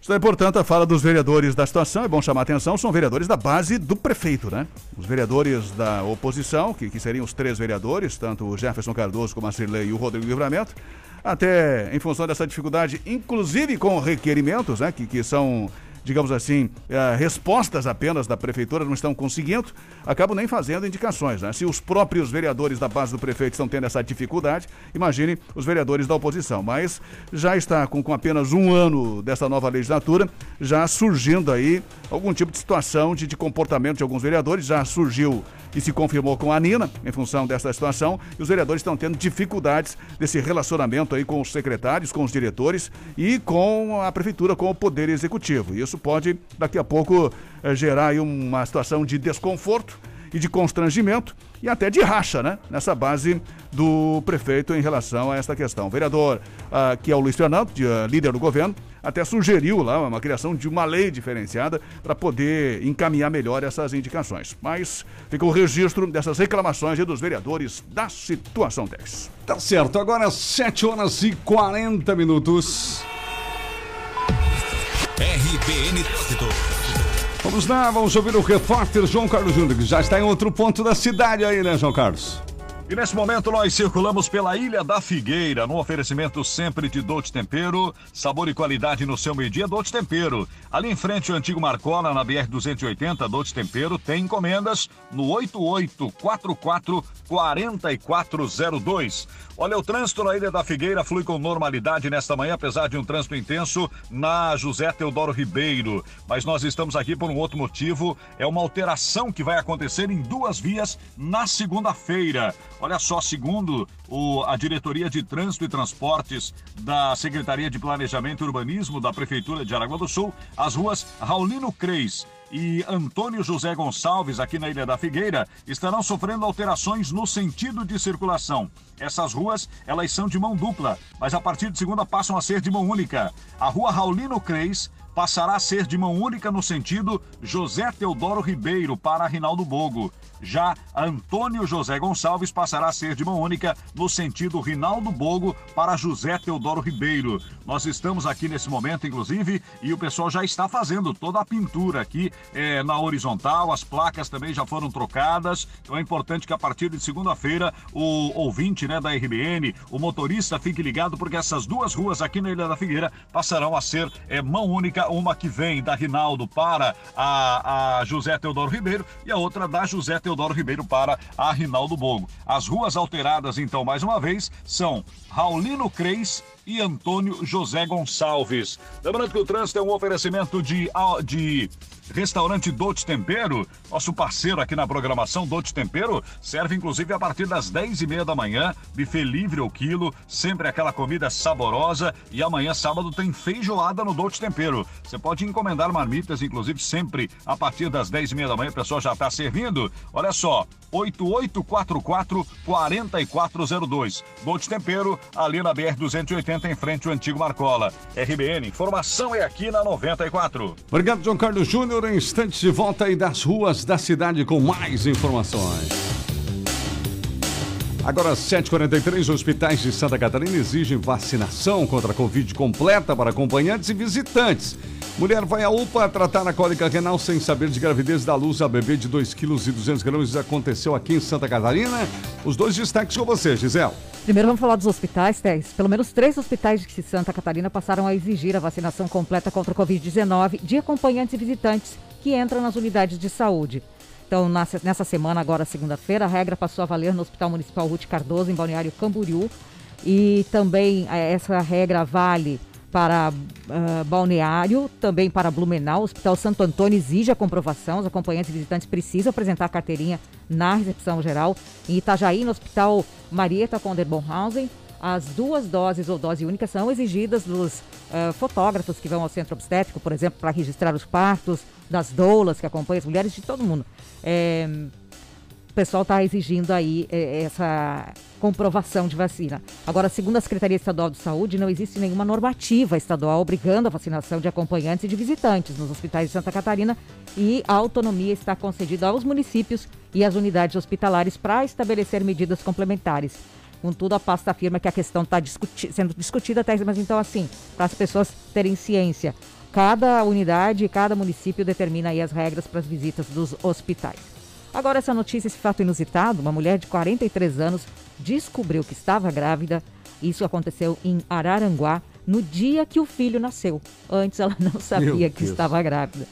Está aí, portanto, a fala dos vereadores da situação. É bom chamar a atenção, são vereadores da base do prefeito, né? Os vereadores da oposição, que, que seriam os três vereadores, tanto o Jefferson Cardoso como a Cirlei e o Rodrigo Livramento, até em função dessa dificuldade, inclusive com requerimentos, né? Que, que são digamos assim, eh, respostas apenas da prefeitura não estão conseguindo, acabam nem fazendo indicações. Né? Se os próprios vereadores da base do prefeito estão tendo essa dificuldade, imagine os vereadores da oposição. Mas já está com, com apenas um ano dessa nova legislatura, já surgindo aí algum tipo de situação de, de comportamento de alguns vereadores, já surgiu e se confirmou com a Nina, em função dessa situação, e os vereadores estão tendo dificuldades desse relacionamento aí com os secretários, com os diretores e com a prefeitura, com o poder executivo. Isso pode, daqui a pouco, eh, gerar uma situação de desconforto e de constrangimento e até de racha, né? Nessa base do prefeito em relação a esta questão. O vereador, uh, que é o Luiz Fernando, de, uh, líder do governo, até sugeriu lá uma criação de uma lei diferenciada para poder encaminhar melhor essas indicações. Mas fica o registro dessas reclamações dos vereadores da situação 10. Tá certo, agora 7 horas e 40 minutos. RBN Trânsito. Vamos lá, vamos ouvir o repórter João Carlos Júnior, que já está em outro ponto da cidade aí, né, João Carlos? E nesse momento nós circulamos pela Ilha da Figueira, no oferecimento sempre de Dolce Tempero, sabor e qualidade no seu meio-dia, Dolce Tempero. Ali em frente o antigo Marcola, na BR-280, Dolce Tempero, tem encomendas no 8844 4402. Olha, o trânsito na Ilha da Figueira flui com normalidade nesta manhã, apesar de um trânsito intenso na José Teodoro Ribeiro. Mas nós estamos aqui por um outro motivo, é uma alteração que vai acontecer em duas vias na segunda-feira. Olha só, segundo o, a Diretoria de Trânsito e Transportes da Secretaria de Planejamento e Urbanismo da Prefeitura de Aragua do Sul, as ruas Raulino Creis e Antônio José Gonçalves, aqui na Ilha da Figueira, estarão sofrendo alterações no sentido de circulação. Essas ruas, elas são de mão dupla, mas a partir de segunda passam a ser de mão única. A rua Raulino Creis passará a ser de mão única no sentido José Teodoro Ribeiro para Rinaldo Bogo. Já Antônio José Gonçalves passará a ser de mão única no sentido Rinaldo Bogo para José Teodoro Ribeiro. Nós estamos aqui nesse momento, inclusive, e o pessoal já está fazendo toda a pintura aqui é, na horizontal, as placas também já foram trocadas. Então é importante que a partir de segunda-feira o ouvinte né, da RBN, o motorista, fique ligado, porque essas duas ruas aqui na Ilha da Figueira passarão a ser é, mão única uma que vem da Rinaldo para a, a José Teodoro Ribeiro e a outra da José Teodoro Ribeiro para a Rinaldo Bogo. As ruas alteradas, então, mais uma vez, são Raulino Creis e Antônio José Gonçalves. Lembrando que o trânsito é um oferecimento de, de Restaurante Dote Tempero, nosso parceiro aqui na programação Dote Tempero, serve inclusive a partir das 10 e meia da manhã, buffet livre ao quilo, sempre aquela comida saborosa e amanhã sábado tem feijoada no Dote Tempero. Você pode encomendar marmitas, inclusive sempre a partir das 10 e meia da manhã, o pessoal já está servindo. Olha só, 8844 4402. Dote Tempero, ali na BR 280 em frente ao antigo Marcola. RBN, informação é aqui na 94. Obrigado, João Carlos Júnior. Em instantes de volta aí das ruas da cidade com mais informações. Agora, 7h43, hospitais de Santa Catarina exigem vacinação contra a Covid completa para acompanhantes e visitantes. Mulher vai à UPA tratar a cólica renal sem saber de gravidez da luz a bebê de 2,2 kg. Isso aconteceu aqui em Santa Catarina. Os dois destaques com você, Gisele. Primeiro vamos falar dos hospitais, Tess. Pelo menos três hospitais de Santa Catarina passaram a exigir a vacinação completa contra a Covid-19 de acompanhantes e visitantes que entram nas unidades de saúde. Então, nessa semana, agora segunda-feira, a regra passou a valer no Hospital Municipal Ruth Cardoso, em Balneário Camboriú. E também eh, essa regra vale para uh, Balneário, também para Blumenau. O Hospital Santo Antônio exige a comprovação. Os acompanhantes e visitantes precisam apresentar a carteirinha na recepção geral. Em Itajaí, no Hospital Marieta Bonhausen, as duas doses ou dose única são exigidas dos uh, fotógrafos que vão ao centro obstétrico, por exemplo, para registrar os partos, das doulas que acompanham as mulheres, de todo mundo. É, o pessoal está exigindo aí é, essa comprovação de vacina. Agora, segundo a Secretaria Estadual de Saúde, não existe nenhuma normativa estadual obrigando a vacinação de acompanhantes e de visitantes nos hospitais de Santa Catarina e a autonomia está concedida aos municípios e às unidades hospitalares para estabelecer medidas complementares. Contudo, a pasta afirma que a questão está discuti sendo discutida, mas então assim, para as pessoas terem ciência, cada unidade, cada município determina aí as regras para as visitas dos hospitais. Agora essa notícia, esse fato inusitado, uma mulher de 43 anos descobriu que estava grávida. Isso aconteceu em Araranguá no dia que o filho nasceu. Antes ela não sabia que estava grávida.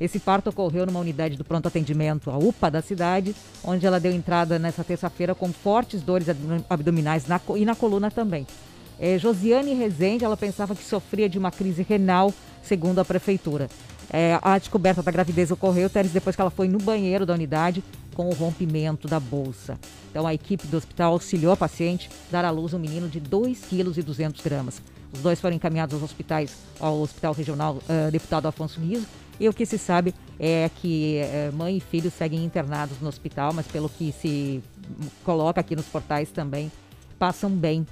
Esse parto ocorreu numa unidade do pronto atendimento, a UPA da cidade, onde ela deu entrada nessa terça-feira com fortes dores abdominais na, e na coluna também. É, Josiane Rezende, ela pensava que sofria de uma crise renal, segundo a prefeitura. É, a descoberta da gravidez ocorreu, Teres, depois que ela foi no banheiro da unidade com o rompimento da bolsa. Então, a equipe do hospital auxiliou a paciente a dar à luz um menino de 2,2 kg. Os dois foram encaminhados aos hospitais, ao Hospital Regional uh, Deputado Afonso Riso, e o que se sabe é que é, mãe e filho seguem internados no hospital, mas pelo que se coloca aqui nos portais também, passam bem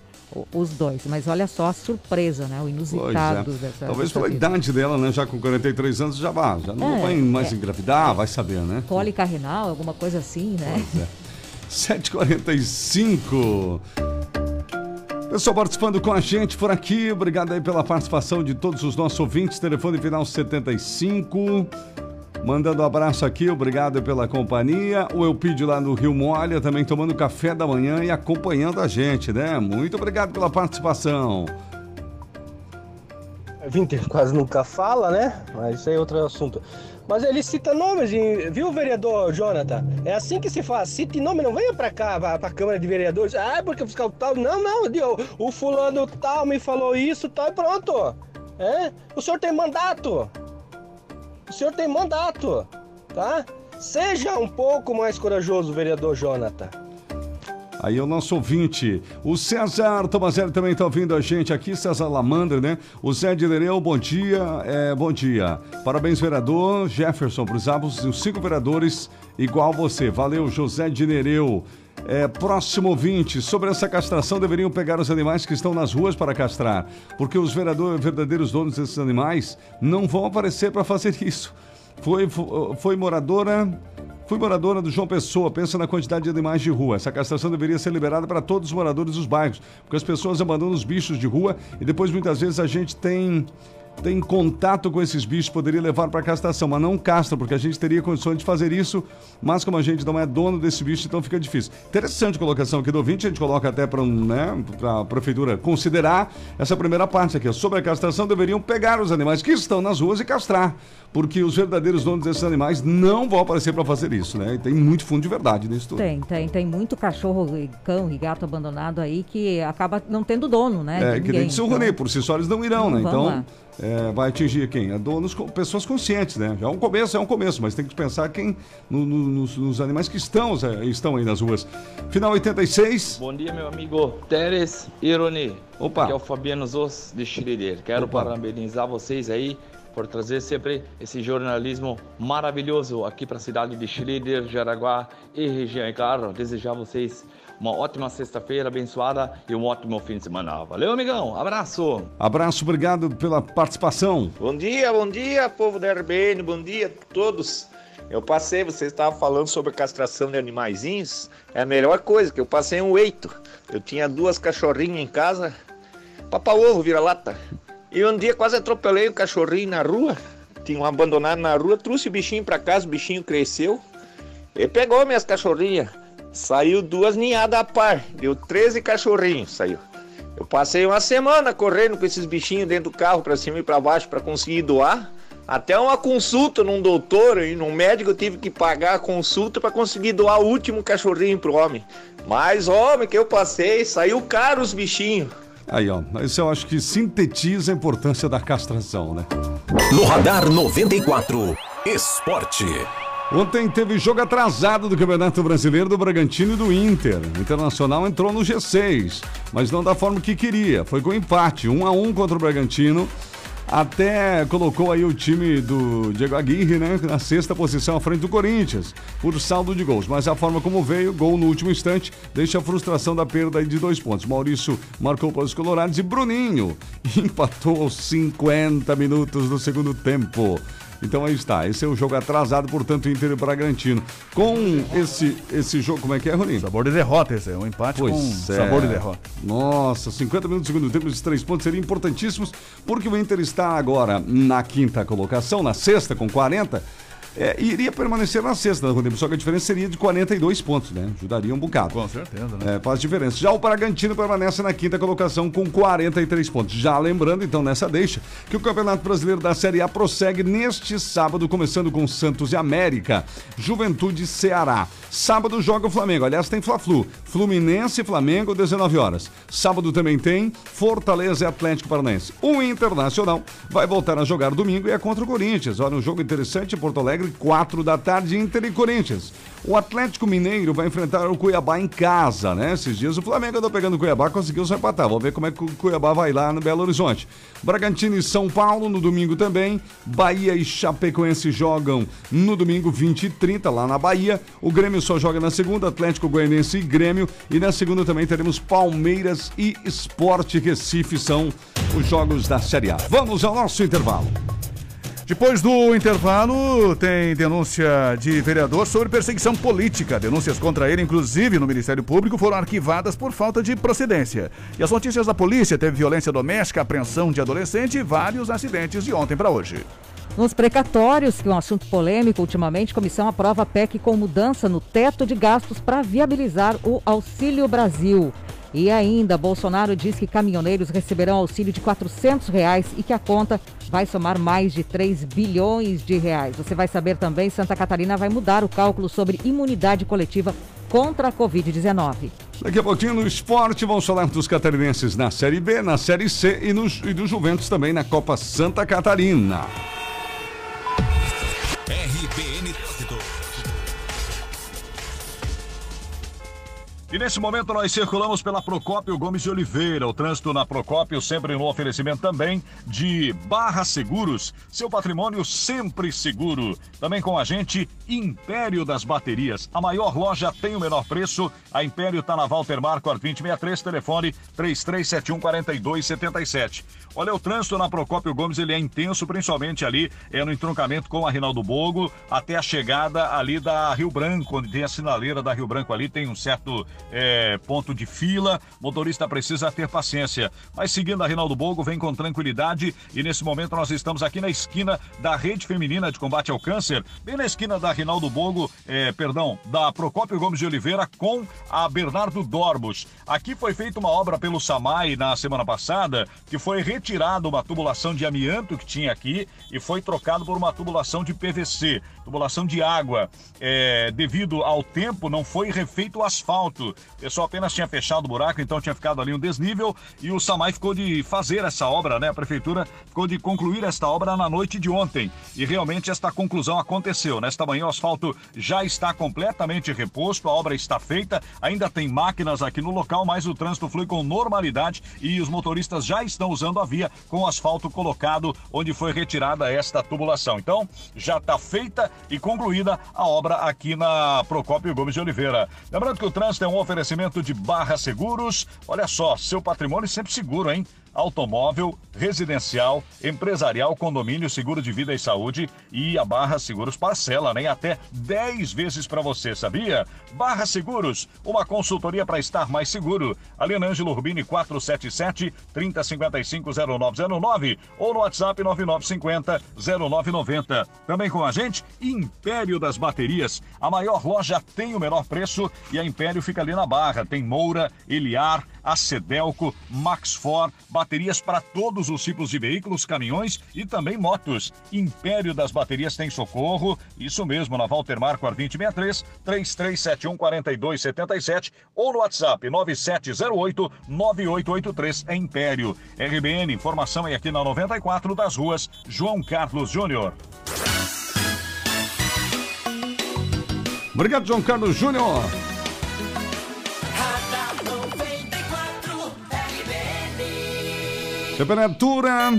os dois. Mas olha só a surpresa, né? O inusitado é. dessa. Talvez pela idade dela, né? Já com 43 anos já vai, já não é, vai mais é, engravidar, vai saber, né? Cólica renal, alguma coisa assim, né? Pois é. 7h45. Pessoal participando com a gente por aqui, obrigado aí pela participação de todos os nossos ouvintes. Telefone final 75. Mandando abraço aqui, obrigado pela companhia. O Elpidio lá no Rio Molha também tomando café da manhã e acompanhando a gente, né? Muito obrigado pela participação. Vinter quase nunca fala, né? Mas isso aí é outro assunto. Mas ele cita nomes, viu, vereador Jonathan? É assim que se faz. Cite nome, não venha pra cá, pra, pra Câmara de Vereadores. Ah, porque o fiscal tal. Não, não, o fulano tal me falou isso, tal, e pronto. É? O senhor tem mandato. O senhor tem mandato, tá? Seja um pouco mais corajoso, vereador Jonathan. Aí é o nosso ouvinte. O César Tomazelli também está ouvindo a gente aqui, César Lamandra, né? O Zé de Lereu, bom dia. É, bom dia. Parabéns, vereador Jefferson, para os os cinco vereadores igual você. Valeu, José de Nereu. É, próximo ouvinte, sobre essa castração, deveriam pegar os animais que estão nas ruas para castrar, porque os verdadeiros donos desses animais não vão aparecer para fazer isso. Foi, foi moradora Fui moradora do João Pessoa, pensa na quantidade de animais de rua. Essa castração deveria ser liberada para todos os moradores dos bairros, porque as pessoas abandonam os bichos de rua e depois muitas vezes a gente tem tem contato com esses bichos, poderia levar para castração, mas não castra, porque a gente teria condições de fazer isso, mas como a gente não é dono desse bicho, então fica difícil. Interessante a colocação aqui do ouvinte, a gente coloca até para né, a prefeitura considerar essa primeira parte aqui. Sobre a castração, deveriam pegar os animais que estão nas ruas e castrar, porque os verdadeiros donos desses animais não vão aparecer para fazer isso, né? E tem muito fundo de verdade nisso tudo. Tem, tem, tem muito cachorro, e cão e gato abandonado aí que acaba não tendo dono, né? É, de que ninguém, nem o então. Por si só eles não irão, né? Então, lá. É, vai atingir quem? É donos, pessoas conscientes, né? Já é um começo, é um começo, mas tem que pensar quem no- no- nos, nos animais que estão, é, estão aí nas ruas. Final 86. Bom dia, meu amigo Teres Ironi. Opa. Aqui é o Fabiano Zos de Schroeder. Quero Opa. parabenizar vocês aí por trazer sempre esse jornalismo maravilhoso aqui para a cidade de Schroeder, Jaraguá e região. E claro, desejar a vocês uma ótima sexta-feira abençoada e um ótimo fim de semana. Valeu, amigão. Abraço. Abraço, obrigado pela participação. Bom dia, bom dia, povo da RBN, bom dia a todos. Eu passei, você estava falando sobre castração de animaizinhos, é a melhor coisa, que eu passei um eito. Eu tinha duas cachorrinhas em casa, papa ovo, vira-lata. E um dia quase atropelei um cachorrinho na rua, tinham abandonado na rua, trouxe o bichinho para casa, o bichinho cresceu, e pegou minhas cachorrinhas. Saiu duas ninhadas a par, deu 13 cachorrinhos, saiu. Eu passei uma semana correndo com esses bichinhos dentro do carro para cima e para baixo para conseguir doar. Até uma consulta num doutor e num médico eu tive que pagar a consulta para conseguir doar o último cachorrinho pro homem. Mas homem que eu passei, saiu caro os bichinhos. Aí, ó. Isso eu acho que sintetiza a importância da castração, né? No Radar 94, Esporte. Ontem teve jogo atrasado do Campeonato Brasileiro do Bragantino e do Inter. O Internacional entrou no G6, mas não da forma que queria. Foi com empate, 1 a 1 contra o Bragantino. Até colocou aí o time do Diego Aguirre, né, na sexta posição à frente do Corinthians, por saldo de gols. Mas a forma como veio, gol no último instante, deixa a frustração da perda de dois pontos. Maurício marcou para os Colorados e Bruninho empatou aos 50 minutos do segundo tempo. Então aí está, esse é o jogo atrasado, portanto, Inter e Bragantino. Com esse, esse jogo, como é que é, Roninho? Sabor de derrota esse é, um empate Pois com é. sabor de derrota. Nossa, 50 minutos do segundo tempo, esses três pontos seriam importantíssimos, porque o Inter está agora na quinta colocação, na sexta, com 40. É, iria permanecer na sexta, né, Rodrigo? Só que a diferença seria de 42 pontos, né? Ajudaria um bocado. Com certeza, né? É, faz diferença. Já o Bragantino permanece na quinta colocação com 43 pontos. Já lembrando, então, nessa deixa, que o Campeonato Brasileiro da Série A prossegue neste sábado, começando com Santos e América, Juventude e Ceará. Sábado joga o Flamengo. Aliás, tem Fla-Flu. Fluminense e Flamengo, 19 horas. Sábado também tem Fortaleza e Atlético Paranaense. O Internacional vai voltar a jogar domingo e é contra o Corinthians. Olha, um jogo interessante em Porto Alegre, 4 da tarde, Inter e Corinthians. O Atlético Mineiro vai enfrentar o Cuiabá em casa, né? Esses dias o Flamengo andou pegando o Cuiabá, conseguiu se empatar. Vamos ver como é que o Cuiabá vai lá no Belo Horizonte. Bragantino e São Paulo no domingo também. Bahia e Chapecoense jogam no domingo 20 e 30 lá na Bahia. O Grêmio só joga na segunda, Atlético Goianiense e Grêmio. E na segunda também teremos Palmeiras e Esporte Recife são os jogos da Série A. Vamos ao nosso intervalo. Depois do intervalo, tem denúncia de vereador sobre perseguição política. Denúncias contra ele, inclusive no Ministério Público, foram arquivadas por falta de procedência. E as notícias da polícia teve violência doméstica, apreensão de adolescente e vários acidentes de ontem para hoje. Nos precatórios, que é um assunto polêmico ultimamente, a comissão aprova PEC com mudança no teto de gastos para viabilizar o Auxílio Brasil. E ainda, Bolsonaro diz que caminhoneiros receberão auxílio de 400 reais e que a conta vai somar mais de 3 bilhões de reais. Você vai saber também, Santa Catarina vai mudar o cálculo sobre imunidade coletiva contra a Covid-19. Daqui a pouquinho no esporte vamos falar dos catarinenses na Série B, na Série C e, nos, e do Juventus também na Copa Santa Catarina. E nesse momento nós circulamos pela Procópio Gomes de Oliveira. O trânsito na Procópio sempre no oferecimento também de Barra Seguros, seu patrimônio sempre seguro. Também com a gente Império das Baterias. A maior loja tem o menor preço. A Império está na Walter Marco 2063, telefone 3371 4277. Olha, o trânsito na Procópio Gomes ele é intenso, principalmente ali é no entroncamento com a Rinaldo Bogo, até a chegada ali da Rio Branco, onde tem a sinaleira da Rio Branco ali, tem um certo é, ponto de fila. Motorista precisa ter paciência. Mas seguindo a Reinaldo Bogo, vem com tranquilidade. E nesse momento nós estamos aqui na esquina da Rede Feminina de Combate ao Câncer, bem na esquina da Reinaldo Bogo, é, perdão, da Procópio Gomes de Oliveira com a Bernardo Dorbos. Aqui foi feita uma obra pelo SAMAI na semana passada, que foi retirada uma tubulação de amianto que tinha aqui e foi trocado por uma tubulação de PVC, tubulação de água. É, devido ao tempo, não foi refeito o asfalto. O pessoal apenas tinha fechado o buraco, então tinha ficado ali um desnível e o SAMAI ficou de fazer essa obra, né? A prefeitura ficou de concluir esta obra na noite de ontem. E realmente esta conclusão aconteceu. Nesta manhã o asfalto já está completamente reposto, a obra está feita, ainda tem máquinas aqui no local, mas o trânsito flui com normalidade e os motoristas já estão usando a via com asfalto colocado onde foi retirada esta tubulação. Então, já está feita e concluída a obra aqui na Procópio Gomes de Oliveira. Lembrando que o trânsito é um oferecimento de Barra Seguros. Olha só, seu patrimônio sempre seguro, hein? Automóvel, residencial, empresarial, condomínio, seguro de vida e saúde e a Barra Seguros parcela, nem né? até 10 vezes para você, sabia? Barra Seguros, uma consultoria para estar mais seguro. Alina Ângelo Rubini 477 3055 0909 ou no WhatsApp 9950 0990. Também com a gente, Império das Baterias. A maior loja tem o menor preço e a Império fica ali na Barra. Tem Moura, Eliar, a Cedelco, Max For, baterias para todos os tipos de veículos, caminhões e também motos. Império das Baterias tem socorro, isso mesmo, na Walter Marco Ar 2063, 3371 4277 ou no WhatsApp 9708 9883 é Império. RBN, informação é aqui na 94 das ruas João Carlos Júnior. Obrigado, João Carlos Júnior. Temperatura.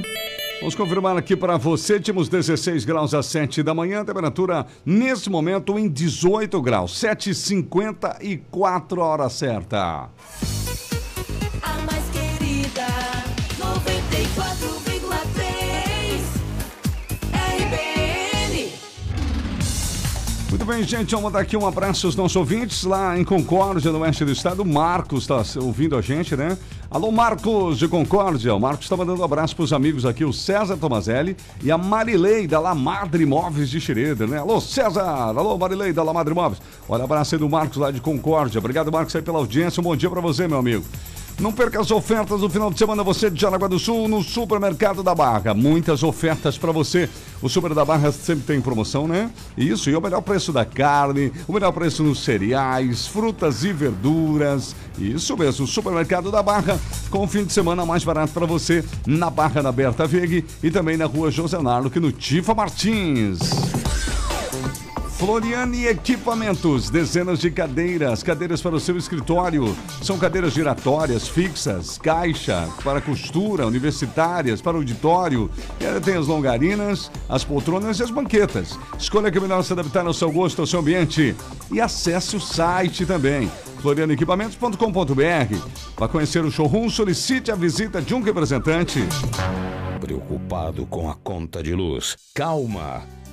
Vamos confirmar aqui para você. Tínhamos 16 graus às 7 da manhã. Temperatura nesse momento em 18 graus. 7h54 a hora certa. Muito bem, gente. Vamos dar aqui um abraço aos nossos ouvintes lá em Concórdia, no oeste do estado. O Marcos está ouvindo a gente, né? Alô, Marcos de Concórdia. O Marcos está mandando um abraço para os amigos aqui, o César Tomazelli e a Marilei da La Madre de Xereda, né? Alô, César. Alô, Marilei da La Madre Imóveis. Olha, abraço aí do Marcos lá de Concórdia. Obrigado, Marcos, aí pela audiência. Um bom dia para você, meu amigo. Não perca as ofertas do final de semana, você de Jaraguá do Sul, no Supermercado da Barra. Muitas ofertas para você. O Super da Barra sempre tem promoção, né? Isso, e o melhor preço da carne, o melhor preço nos cereais, frutas e verduras. Isso mesmo, o Supermercado da Barra, com o fim de semana mais barato para você, na Barra da Berta Veg e também na rua José Narlo, no Tifa Martins. Floriane Equipamentos, dezenas de cadeiras, cadeiras para o seu escritório. São cadeiras giratórias, fixas, caixa, para costura, universitárias, para auditório. E ainda tem as longarinas, as poltronas e as banquetas. Escolha que melhor se adaptar ao seu gosto, ao seu ambiente. E acesse o site também florianequipamentos.com.br. Para conhecer o showroom, solicite a visita de um representante. Preocupado com a conta de luz? Calma!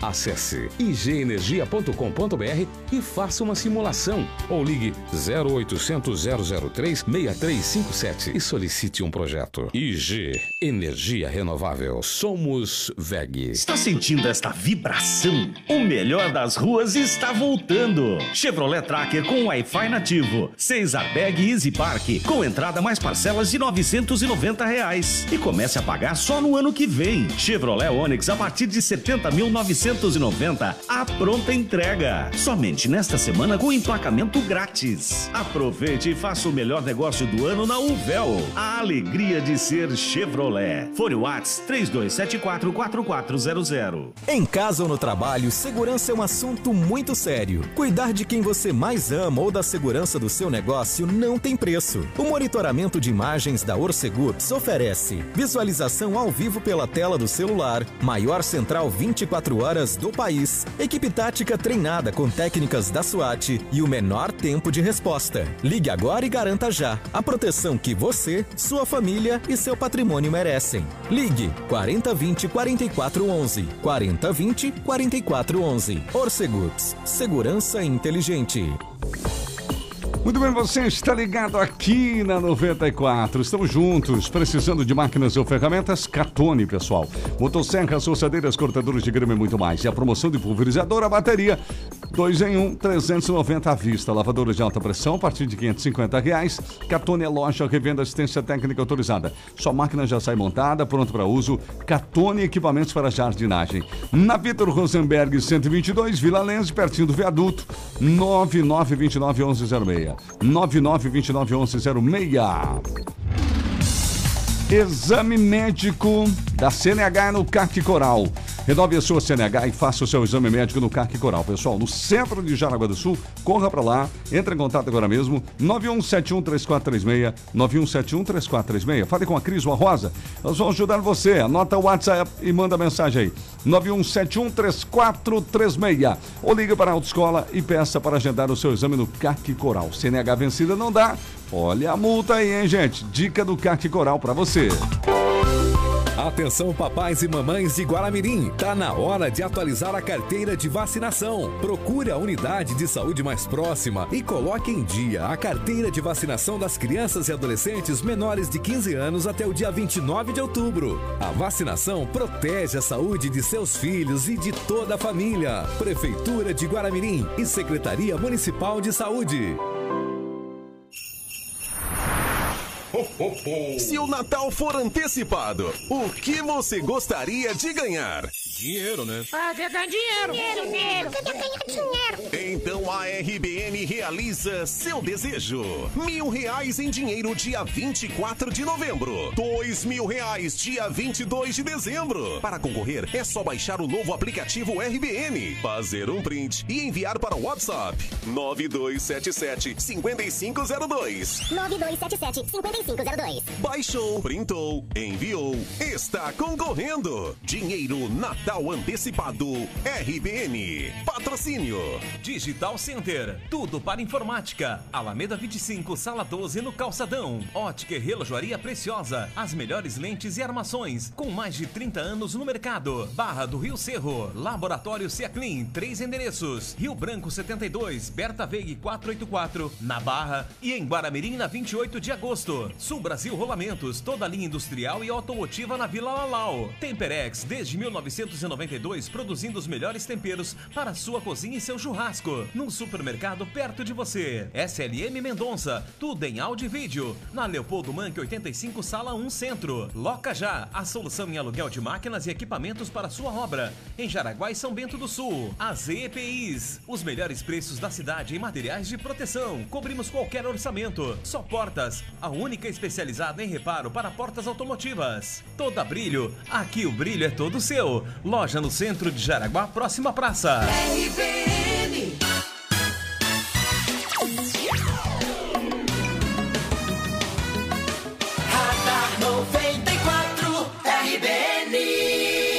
Acesse igenergia.com.br e faça uma simulação ou ligue 0800 003 6357 e solicite um projeto. IG Energia Renovável. Somos VEG. Está sentindo esta vibração? O melhor das ruas está voltando. Chevrolet Tracker com Wi-Fi nativo. 6 Airbag Easy Park com entrada mais parcelas de 990 reais. E comece a pagar só no ano que vem. Chevrolet Onix a partir de 70.990 a pronta entrega. Somente nesta semana com emplacamento grátis. Aproveite e faça o melhor negócio do ano na Uvel. A alegria de ser Chevrolet. Fone Whats 32744400. Em casa ou no trabalho, segurança é um assunto muito sério. Cuidar de quem você mais ama ou da segurança do seu negócio não tem preço. O monitoramento de imagens da Orcegups oferece visualização ao vivo pela tela do celular, maior central 24 horas horas do país. Equipe tática treinada com técnicas da SWAT e o menor tempo de resposta. Ligue agora e garanta já a proteção que você, sua família e seu patrimônio merecem. Ligue 4020 4411. 4020 4411. Orcegups. Segurança inteligente. Muito bem, você está ligado aqui na 94. Estamos juntos, precisando de máquinas ou ferramentas? Catone, pessoal. Motosserras, solçadeiras, cortadores de grama e muito mais. E a promoção de pulverizador a bateria, 2 em 1, 390 à vista. Lavadora de alta pressão, a partir de 550 reais. Catone é loja, revenda assistência técnica autorizada. Sua máquina já sai montada, pronta para uso. Catone Equipamentos para Jardinagem. Na Vitor Rosenberg, 122, Vila Lense, pertinho do viaduto. 9929 1106. 9929 1106. Exame médico da CNH no CAC Coral. Renove a sua CNH e faça o seu exame médico no CAC Coral. Pessoal, no centro de Jaraguá do Sul, corra para lá, entre em contato agora mesmo, 91713436, 91713436. Fale com a Cris ou a Rosa, elas vão ajudar você. Anota o WhatsApp e manda mensagem aí, 91713436. Ou liga para a autoescola e peça para agendar o seu exame no CAC Coral. CNH vencida não dá, olha a multa aí, hein, gente? Dica do CAC Coral para você. Atenção papais e mamães de Guaramirim, tá na hora de atualizar a carteira de vacinação. Procure a unidade de saúde mais próxima e coloque em dia a carteira de vacinação das crianças e adolescentes menores de 15 anos até o dia 29 de outubro. A vacinação protege a saúde de seus filhos e de toda a família. Prefeitura de Guaramirim e Secretaria Municipal de Saúde. Se o Natal for antecipado, o que você gostaria de ganhar? Dinheiro, né? Ah, quer ganhar dinheiro. Dinheiro, dinheiro. Quer ganhar dinheiro. Então a RBN realiza seu desejo. Mil reais em dinheiro dia 24 de novembro. Dois mil reais dia 22 de dezembro. Para concorrer, é só baixar o novo aplicativo RBN, fazer um print e enviar para o WhatsApp 9277 5502. 9277 5502. Baixou, printou, enviou, está concorrendo. Dinheiro Natal antecipado RBN. Patrocínio. Digital Center, tudo para informática. Alameda 25, sala 12 no Calçadão. Ótica e relojoaria preciosa. As melhores lentes e armações, com mais de 30 anos no mercado. Barra do Rio Cerro. Laboratório Ciaclin, três endereços. Rio Branco 72, Berta Veig 484, na Barra e em Guaramirim na 28 de agosto. Sul Brasil Rolamentos, toda linha industrial e automotiva na Vila Lalau. Temperex, desde 1992, produzindo os melhores temperos para sua cozinha e seu churrasco. Num supermercado perto de você. SLM Mendonça, tudo em áudio e vídeo. Na Leopoldo Manque 85, sala 1 Centro. Loca Já, a solução em aluguel de máquinas e equipamentos para sua obra. Em Jaraguá e São Bento do Sul. AZ EPIs, os melhores preços da cidade em materiais de proteção. Cobrimos qualquer orçamento. Só Portas, a única especializada em reparo para portas automotivas. Toda Brilho, aqui o brilho é todo seu. Loja no centro de Jaraguá, próxima praça. RBN. Radar 94 RBN.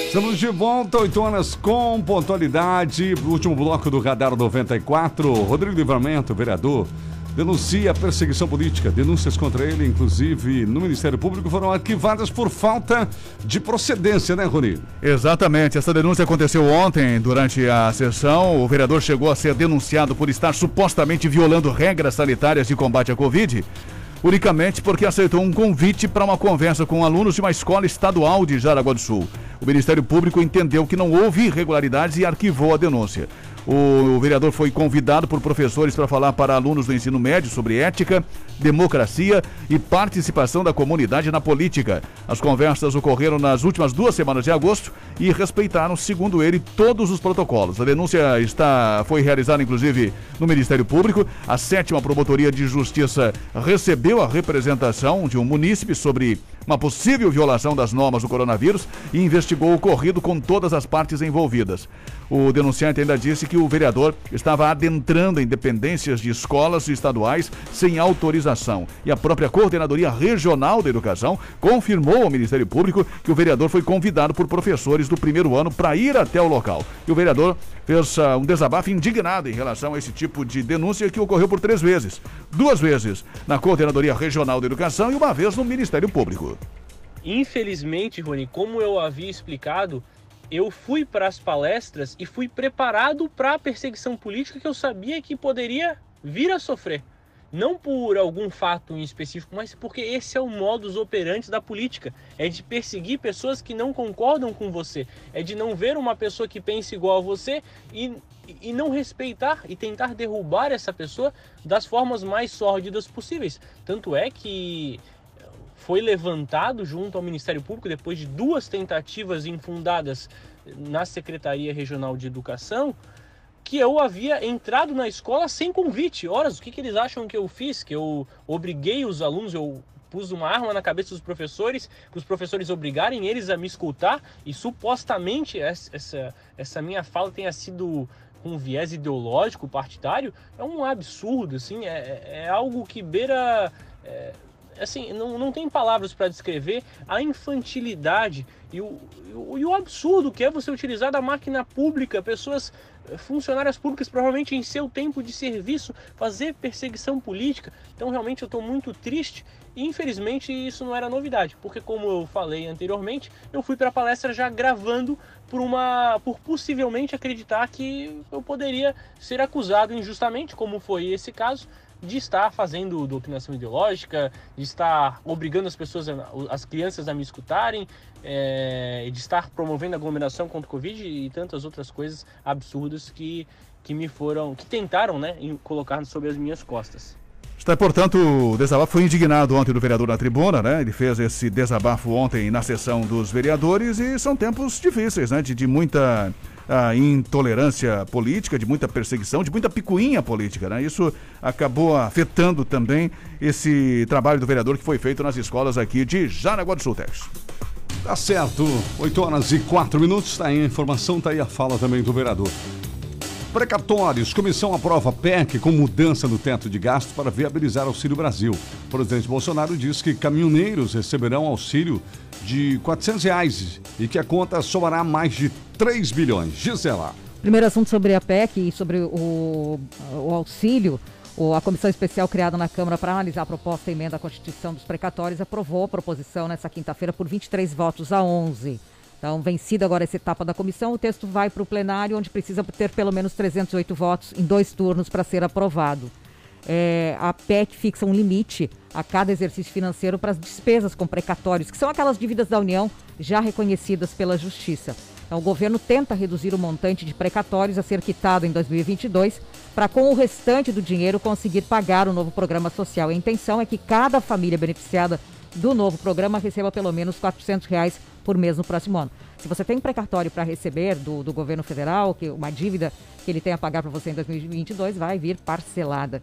Estamos de volta, 8 horas com pontualidade. Último bloco do Radar 94. Rodrigo Livramento, vereador, denuncia perseguição política. Denúncias contra ele, inclusive no Ministério Público, foram arquivadas por falta de procedência, né, Rony? Exatamente. Essa denúncia aconteceu ontem, durante a sessão. O vereador chegou a ser denunciado por estar supostamente violando regras sanitárias de combate à Covid. Unicamente porque aceitou um convite para uma conversa com alunos de uma escola estadual de Jaraguá do Sul. O Ministério Público entendeu que não houve irregularidades e arquivou a denúncia. O vereador foi convidado por professores para falar para alunos do ensino médio sobre ética, democracia e participação da comunidade na política. As conversas ocorreram nas últimas duas semanas de agosto e respeitaram, segundo ele, todos os protocolos. A denúncia está, foi realizada, inclusive, no Ministério Público. A sétima Promotoria de Justiça recebeu a representação de um munícipe sobre uma possível violação das normas do coronavírus e investigou o ocorrido com todas as partes envolvidas. O denunciante ainda disse que o vereador estava adentrando em dependências de escolas estaduais sem autorização. E a própria Coordenadoria Regional da Educação confirmou ao Ministério Público que o vereador foi convidado por professores do primeiro ano para ir até o local. E o vereador fez uh, um desabafo indignado em relação a esse tipo de denúncia que ocorreu por três vezes. Duas vezes na Coordenadoria Regional da Educação e uma vez no Ministério Público. Infelizmente, Rony, como eu havia explicado, eu fui para as palestras e fui preparado para a perseguição política que eu sabia que poderia vir a sofrer. Não por algum fato em específico, mas porque esse é o modus operandi da política. É de perseguir pessoas que não concordam com você. É de não ver uma pessoa que pensa igual a você e, e não respeitar e tentar derrubar essa pessoa das formas mais sórdidas possíveis. Tanto é que foi levantado junto ao Ministério Público depois de duas tentativas infundadas na Secretaria Regional de Educação que eu havia entrado na escola sem convite. Horas, o que, que eles acham que eu fiz? Que eu obriguei os alunos, eu pus uma arma na cabeça dos professores, que os professores obrigarem eles a me escutar e supostamente essa, essa minha fala tenha sido com viés ideológico, partidário, é um absurdo, assim, é, é algo que beira. É, assim, não, não tem palavras para descrever a infantilidade e o, e o, absurdo que é você utilizar da máquina pública, pessoas funcionárias públicas provavelmente em seu tempo de serviço fazer perseguição política. Então realmente eu estou muito triste e infelizmente isso não era novidade, porque como eu falei anteriormente, eu fui para a palestra já gravando por uma por possivelmente acreditar que eu poderia ser acusado injustamente, como foi esse caso, de estar fazendo doutrinação ideológica, de estar obrigando as pessoas, as crianças a me escutarem, é, de estar promovendo aglomeração contra o Covid e tantas outras coisas absurdas que, que me foram, que tentaram, né, colocar sobre as minhas costas. Está, portanto, o desabafo foi indignado ontem do vereador na tribuna, né? Ele fez esse desabafo ontem na sessão dos vereadores e são tempos difíceis, né? De, de muita uh, intolerância política, de muita perseguição, de muita picuinha política, né? Isso acabou afetando também esse trabalho do vereador que foi feito nas escolas aqui de Jaraguá do Sul, Tex. Tá certo, 8 horas e 4 minutos, tá aí a informação, tá aí a fala também do vereador. Precatórios. Comissão aprova PEC com mudança no teto de gastos para viabilizar Auxílio Brasil. O presidente Bolsonaro diz que caminhoneiros receberão auxílio de 400 reais e que a conta somará mais de 3 bilhões. Gisela. Primeiro assunto sobre a PEC e sobre o, o auxílio. A comissão especial criada na Câmara para analisar a proposta e emenda à Constituição dos precatórios aprovou a proposição nessa quinta-feira por 23 votos a 11. Então, vencida agora essa etapa da comissão, o texto vai para o plenário, onde precisa ter pelo menos 308 votos em dois turnos para ser aprovado. É, a PEC fixa um limite a cada exercício financeiro para as despesas com precatórios, que são aquelas dívidas da União já reconhecidas pela Justiça. Então, o governo tenta reduzir o montante de precatórios a ser quitado em 2022 para, com o restante do dinheiro, conseguir pagar o novo programa social. A intenção é que cada família beneficiada do novo programa receba pelo menos 400 reais por mês no próximo ano. Se você tem um precatório para receber do, do governo federal, que uma dívida que ele tem a pagar para você em 2022, vai vir parcelada.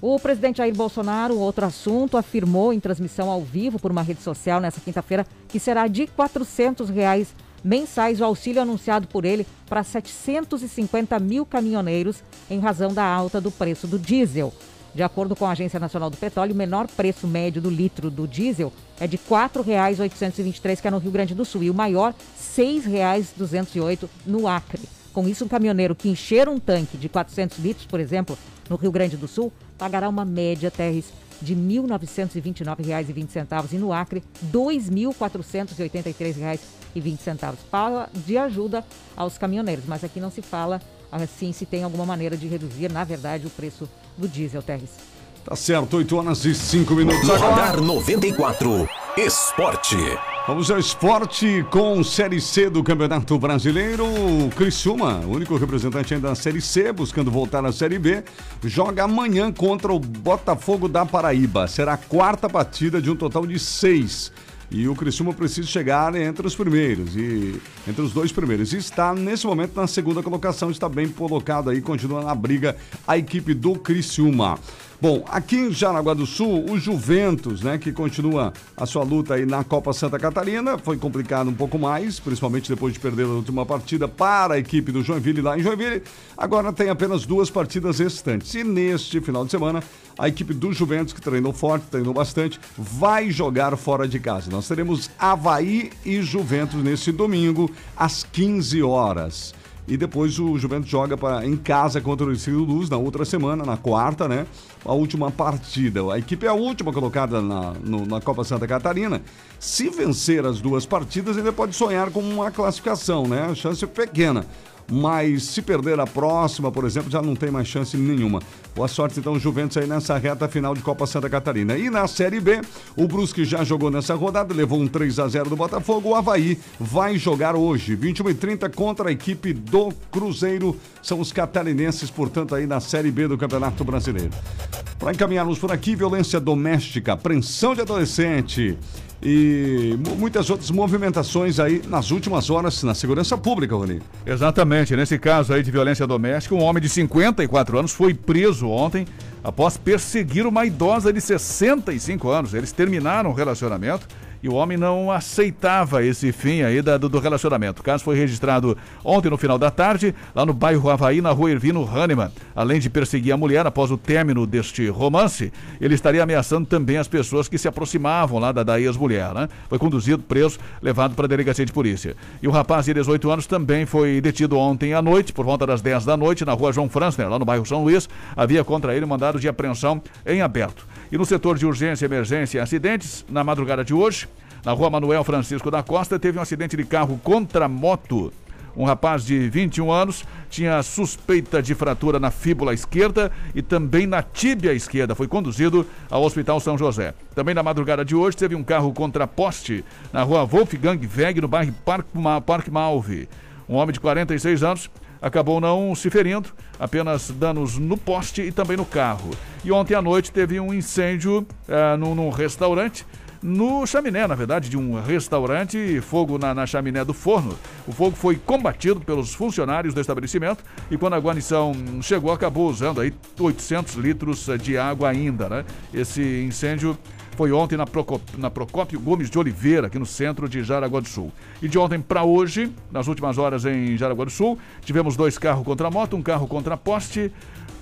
O presidente Jair Bolsonaro, outro assunto, afirmou em transmissão ao vivo por uma rede social nessa quinta-feira que será de 400 reais mensais o auxílio anunciado por ele para 750 mil caminhoneiros em razão da alta do preço do diesel. De acordo com a Agência Nacional do Petróleo, o menor preço médio do litro do diesel é de R$ 4,823, que é no Rio Grande do Sul, e o maior, R$ 6,208 no Acre. Com isso, um caminhoneiro que encher um tanque de 400 litros, por exemplo, no Rio Grande do Sul, pagará uma média, Terres, de R$ 1.929,20 e no Acre, R$ 2.483,20 para de ajuda aos caminhoneiros. Mas aqui não se fala assim se tem alguma maneira de reduzir, na verdade, o preço do diesel, Terres. Tá certo, 8 horas e 5 minutos agora. Radar 94, Esporte. Vamos ao esporte com Série C do Campeonato Brasileiro. O Criciúma, único representante ainda da Série C, buscando voltar à Série B, joga amanhã contra o Botafogo da Paraíba. Será a quarta partida de um total de seis. E o Criciúma precisa chegar entre os primeiros, e entre os dois primeiros. E está, nesse momento, na segunda colocação, está bem colocado aí, continua na briga a equipe do Criciúma. Bom, aqui em Jaraguá do Sul, o Juventus, né, que continua a sua luta aí na Copa Santa Catarina, foi complicado um pouco mais, principalmente depois de perder a última partida para a equipe do Joinville lá em Joinville. Agora tem apenas duas partidas restantes. E neste final de semana, a equipe do Juventus, que treinou forte, treinou bastante, vai jogar fora de casa. Nós teremos Havaí e Juventus nesse domingo, às 15 horas. E depois o Juventus joga pra, em casa contra o Estilo Luz na outra semana, na quarta, né? A última partida. A equipe é a última colocada na, no- na Copa Santa Catarina. Se vencer as duas partidas, ainda pode sonhar com uma classificação, né? A chance é pequena. Mas se perder a próxima, por exemplo, já não tem mais chance nenhuma. Boa sorte então, Juventus aí nessa reta final de Copa Santa Catarina. E na Série B, o Brusque já jogou nessa rodada, levou um 3 a 0 do Botafogo. O Havaí vai jogar hoje, 21 e 30 contra a equipe do Cruzeiro. São os catarinenses, portanto, aí na Série B do Campeonato Brasileiro. Para encaminharmos por aqui, violência doméstica, apreensão de adolescente e mu- muitas outras movimentações aí nas últimas horas na segurança pública, Rony. Exatamente. Nesse caso aí de violência doméstica, um homem de 54 anos foi preso ontem após perseguir uma idosa de 65 anos. Eles terminaram o relacionamento e o homem não aceitava esse fim aí da- do, do relacionamento. O caso foi registrado ontem no final da tarde, lá no bairro Havaí, na rua Ervino Hahnemann. Além de perseguir a mulher após o término deste romance, ele estaria ameaçando também as pessoas que se aproximavam lá da, da ex-mulher, né? Foi conduzido, preso, levado para a delegacia de polícia. E o rapaz de 18 anos também foi detido ontem à noite, por volta das 10 da noite, na rua João Franzner, lá no bairro São Luís. Havia contra ele mandado de apreensão em aberto. E no setor de urgência, emergência e acidentes, na madrugada de hoje, na rua Manuel Francisco da Costa, teve um acidente de carro contra moto. Um rapaz de 21 anos tinha suspeita de fratura na fíbula esquerda e também na tíbia esquerda. Foi conduzido ao Hospital São José. Também na madrugada de hoje teve um carro contra poste na rua Wolfgang Weg, no bairro Parque, Parque Malve. Um homem de 46 anos acabou não se ferindo, apenas danos no poste e também no carro. E ontem à noite teve um incêndio eh, num, num restaurante no chaminé, na verdade, de um restaurante, fogo na, na chaminé do forno. O fogo foi combatido pelos funcionários do estabelecimento e quando a guarnição chegou, acabou usando aí 800 litros de água ainda, né? Esse incêndio foi ontem na, na Procópio Gomes de Oliveira, aqui no centro de Jaraguá do Sul. E de ontem para hoje, nas últimas horas em Jaraguá do Sul, tivemos dois carros contra moto, um carro contra poste,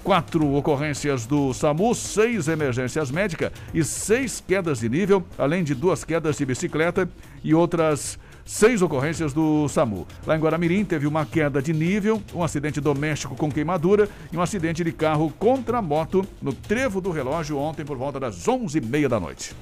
quatro ocorrências do SAMU, seis emergências médicas e seis quedas de nível, além de duas quedas de bicicleta e outras seis ocorrências do SAMU. Lá em Guaramirim teve uma queda de nível, um acidente doméstico com queimadura e um acidente de carro contra moto no trevo do relógio ontem por volta das 11h30 da noite.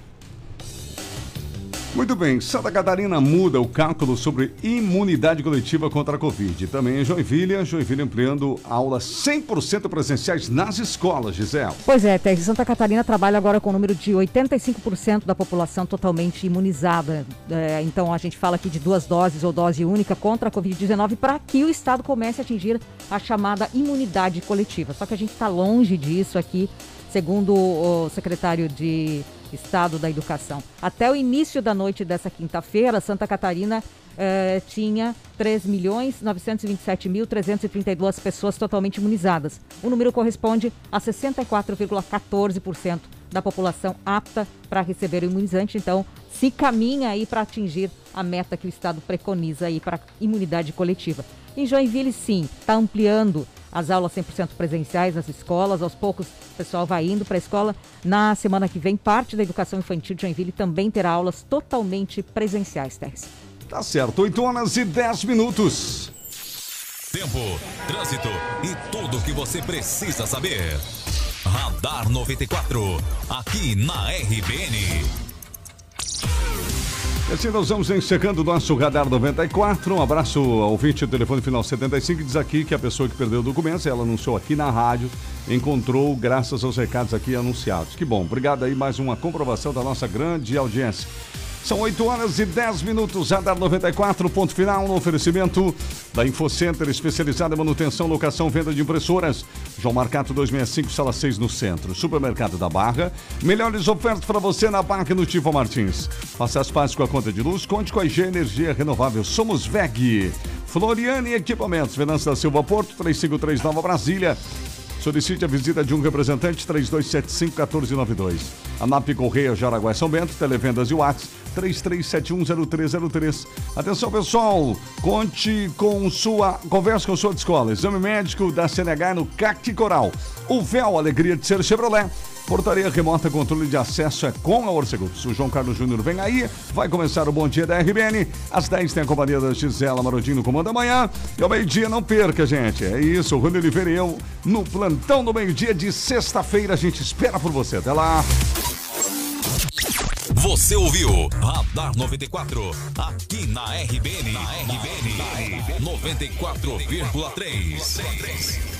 Muito bem, Santa Catarina muda o cálculo sobre imunidade coletiva contra a Covid. Também em Joinville, Joinville ampliando aulas 100% presenciais nas escolas, Gisele. Pois é, Terry, Santa Catarina trabalha agora com o número de 85% da população totalmente imunizada. É, então a gente fala aqui de duas doses ou dose única contra a Covid-19 para que o Estado comece a atingir a chamada imunidade coletiva. Só que a gente está longe disso aqui, segundo o secretário de Estado da Educação. Até o início da noite dessa quinta-feira, Santa Catarina eh, tinha 3.927.332 pessoas totalmente imunizadas. O número corresponde a 64,14% da população apta para receber o imunizante. Então, se caminha aí para atingir a meta que o Estado preconiza aí para imunidade coletiva. Em Joinville, sim, está ampliando as aulas 100% presenciais nas escolas. Aos poucos, o pessoal vai indo para a escola. Na semana que vem, parte da educação infantil de Joinville também terá aulas totalmente presenciais, Teres. Tá certo, 8 horas e 10 minutos. Tempo, trânsito e tudo o que você precisa saber. Radar 94, aqui na RBN. Assim nós vamos encerrando o nosso Radar 94. Um abraço ao ouvinte do telefone final 75 que diz aqui que a pessoa que perdeu o documento, ela anunciou aqui na rádio, encontrou graças aos recados aqui anunciados. Que bom, obrigado aí, mais uma comprovação da nossa grande audiência. São 8 horas e 10 minutos, Radar 94, ponto final no oferecimento da InfoCenter, especializada em manutenção, locação, venda de impressoras. João Marcato 265, sala 6 no centro. Supermercado da Barra. Melhores ofertas para você na Barra e no Tivo Martins. Faça as pazes com a conta de luz, conte com a IG Energia Renovável. Somos VEG. Floriane Equipamentos, Venâncio da Silva Porto, 353 Nova Brasília. Solicite a visita de um representante 3275-1492. ANAP Correia Jaraguá São Bento, Televendas e Whats 33710303. Atenção pessoal, conte com sua, converse com sua escola. Exame médico da CNH no CAC Coral. O véu, alegria de ser Chevrolet. Portaria remota, controle de acesso é com a Orcegups. O João Carlos Júnior vem aí, vai começar o Bom Dia da RBN. Às 10 tem a companhia da Gisela Marodinho no comando da manhã. E ao meio-dia não perca, gente. É isso, o Rony Oliveira e eu no plantão do meio-dia de sexta-feira. A gente espera por você. Até lá. Você ouviu Radar 94 aqui na RBN. Na RBN 94,3.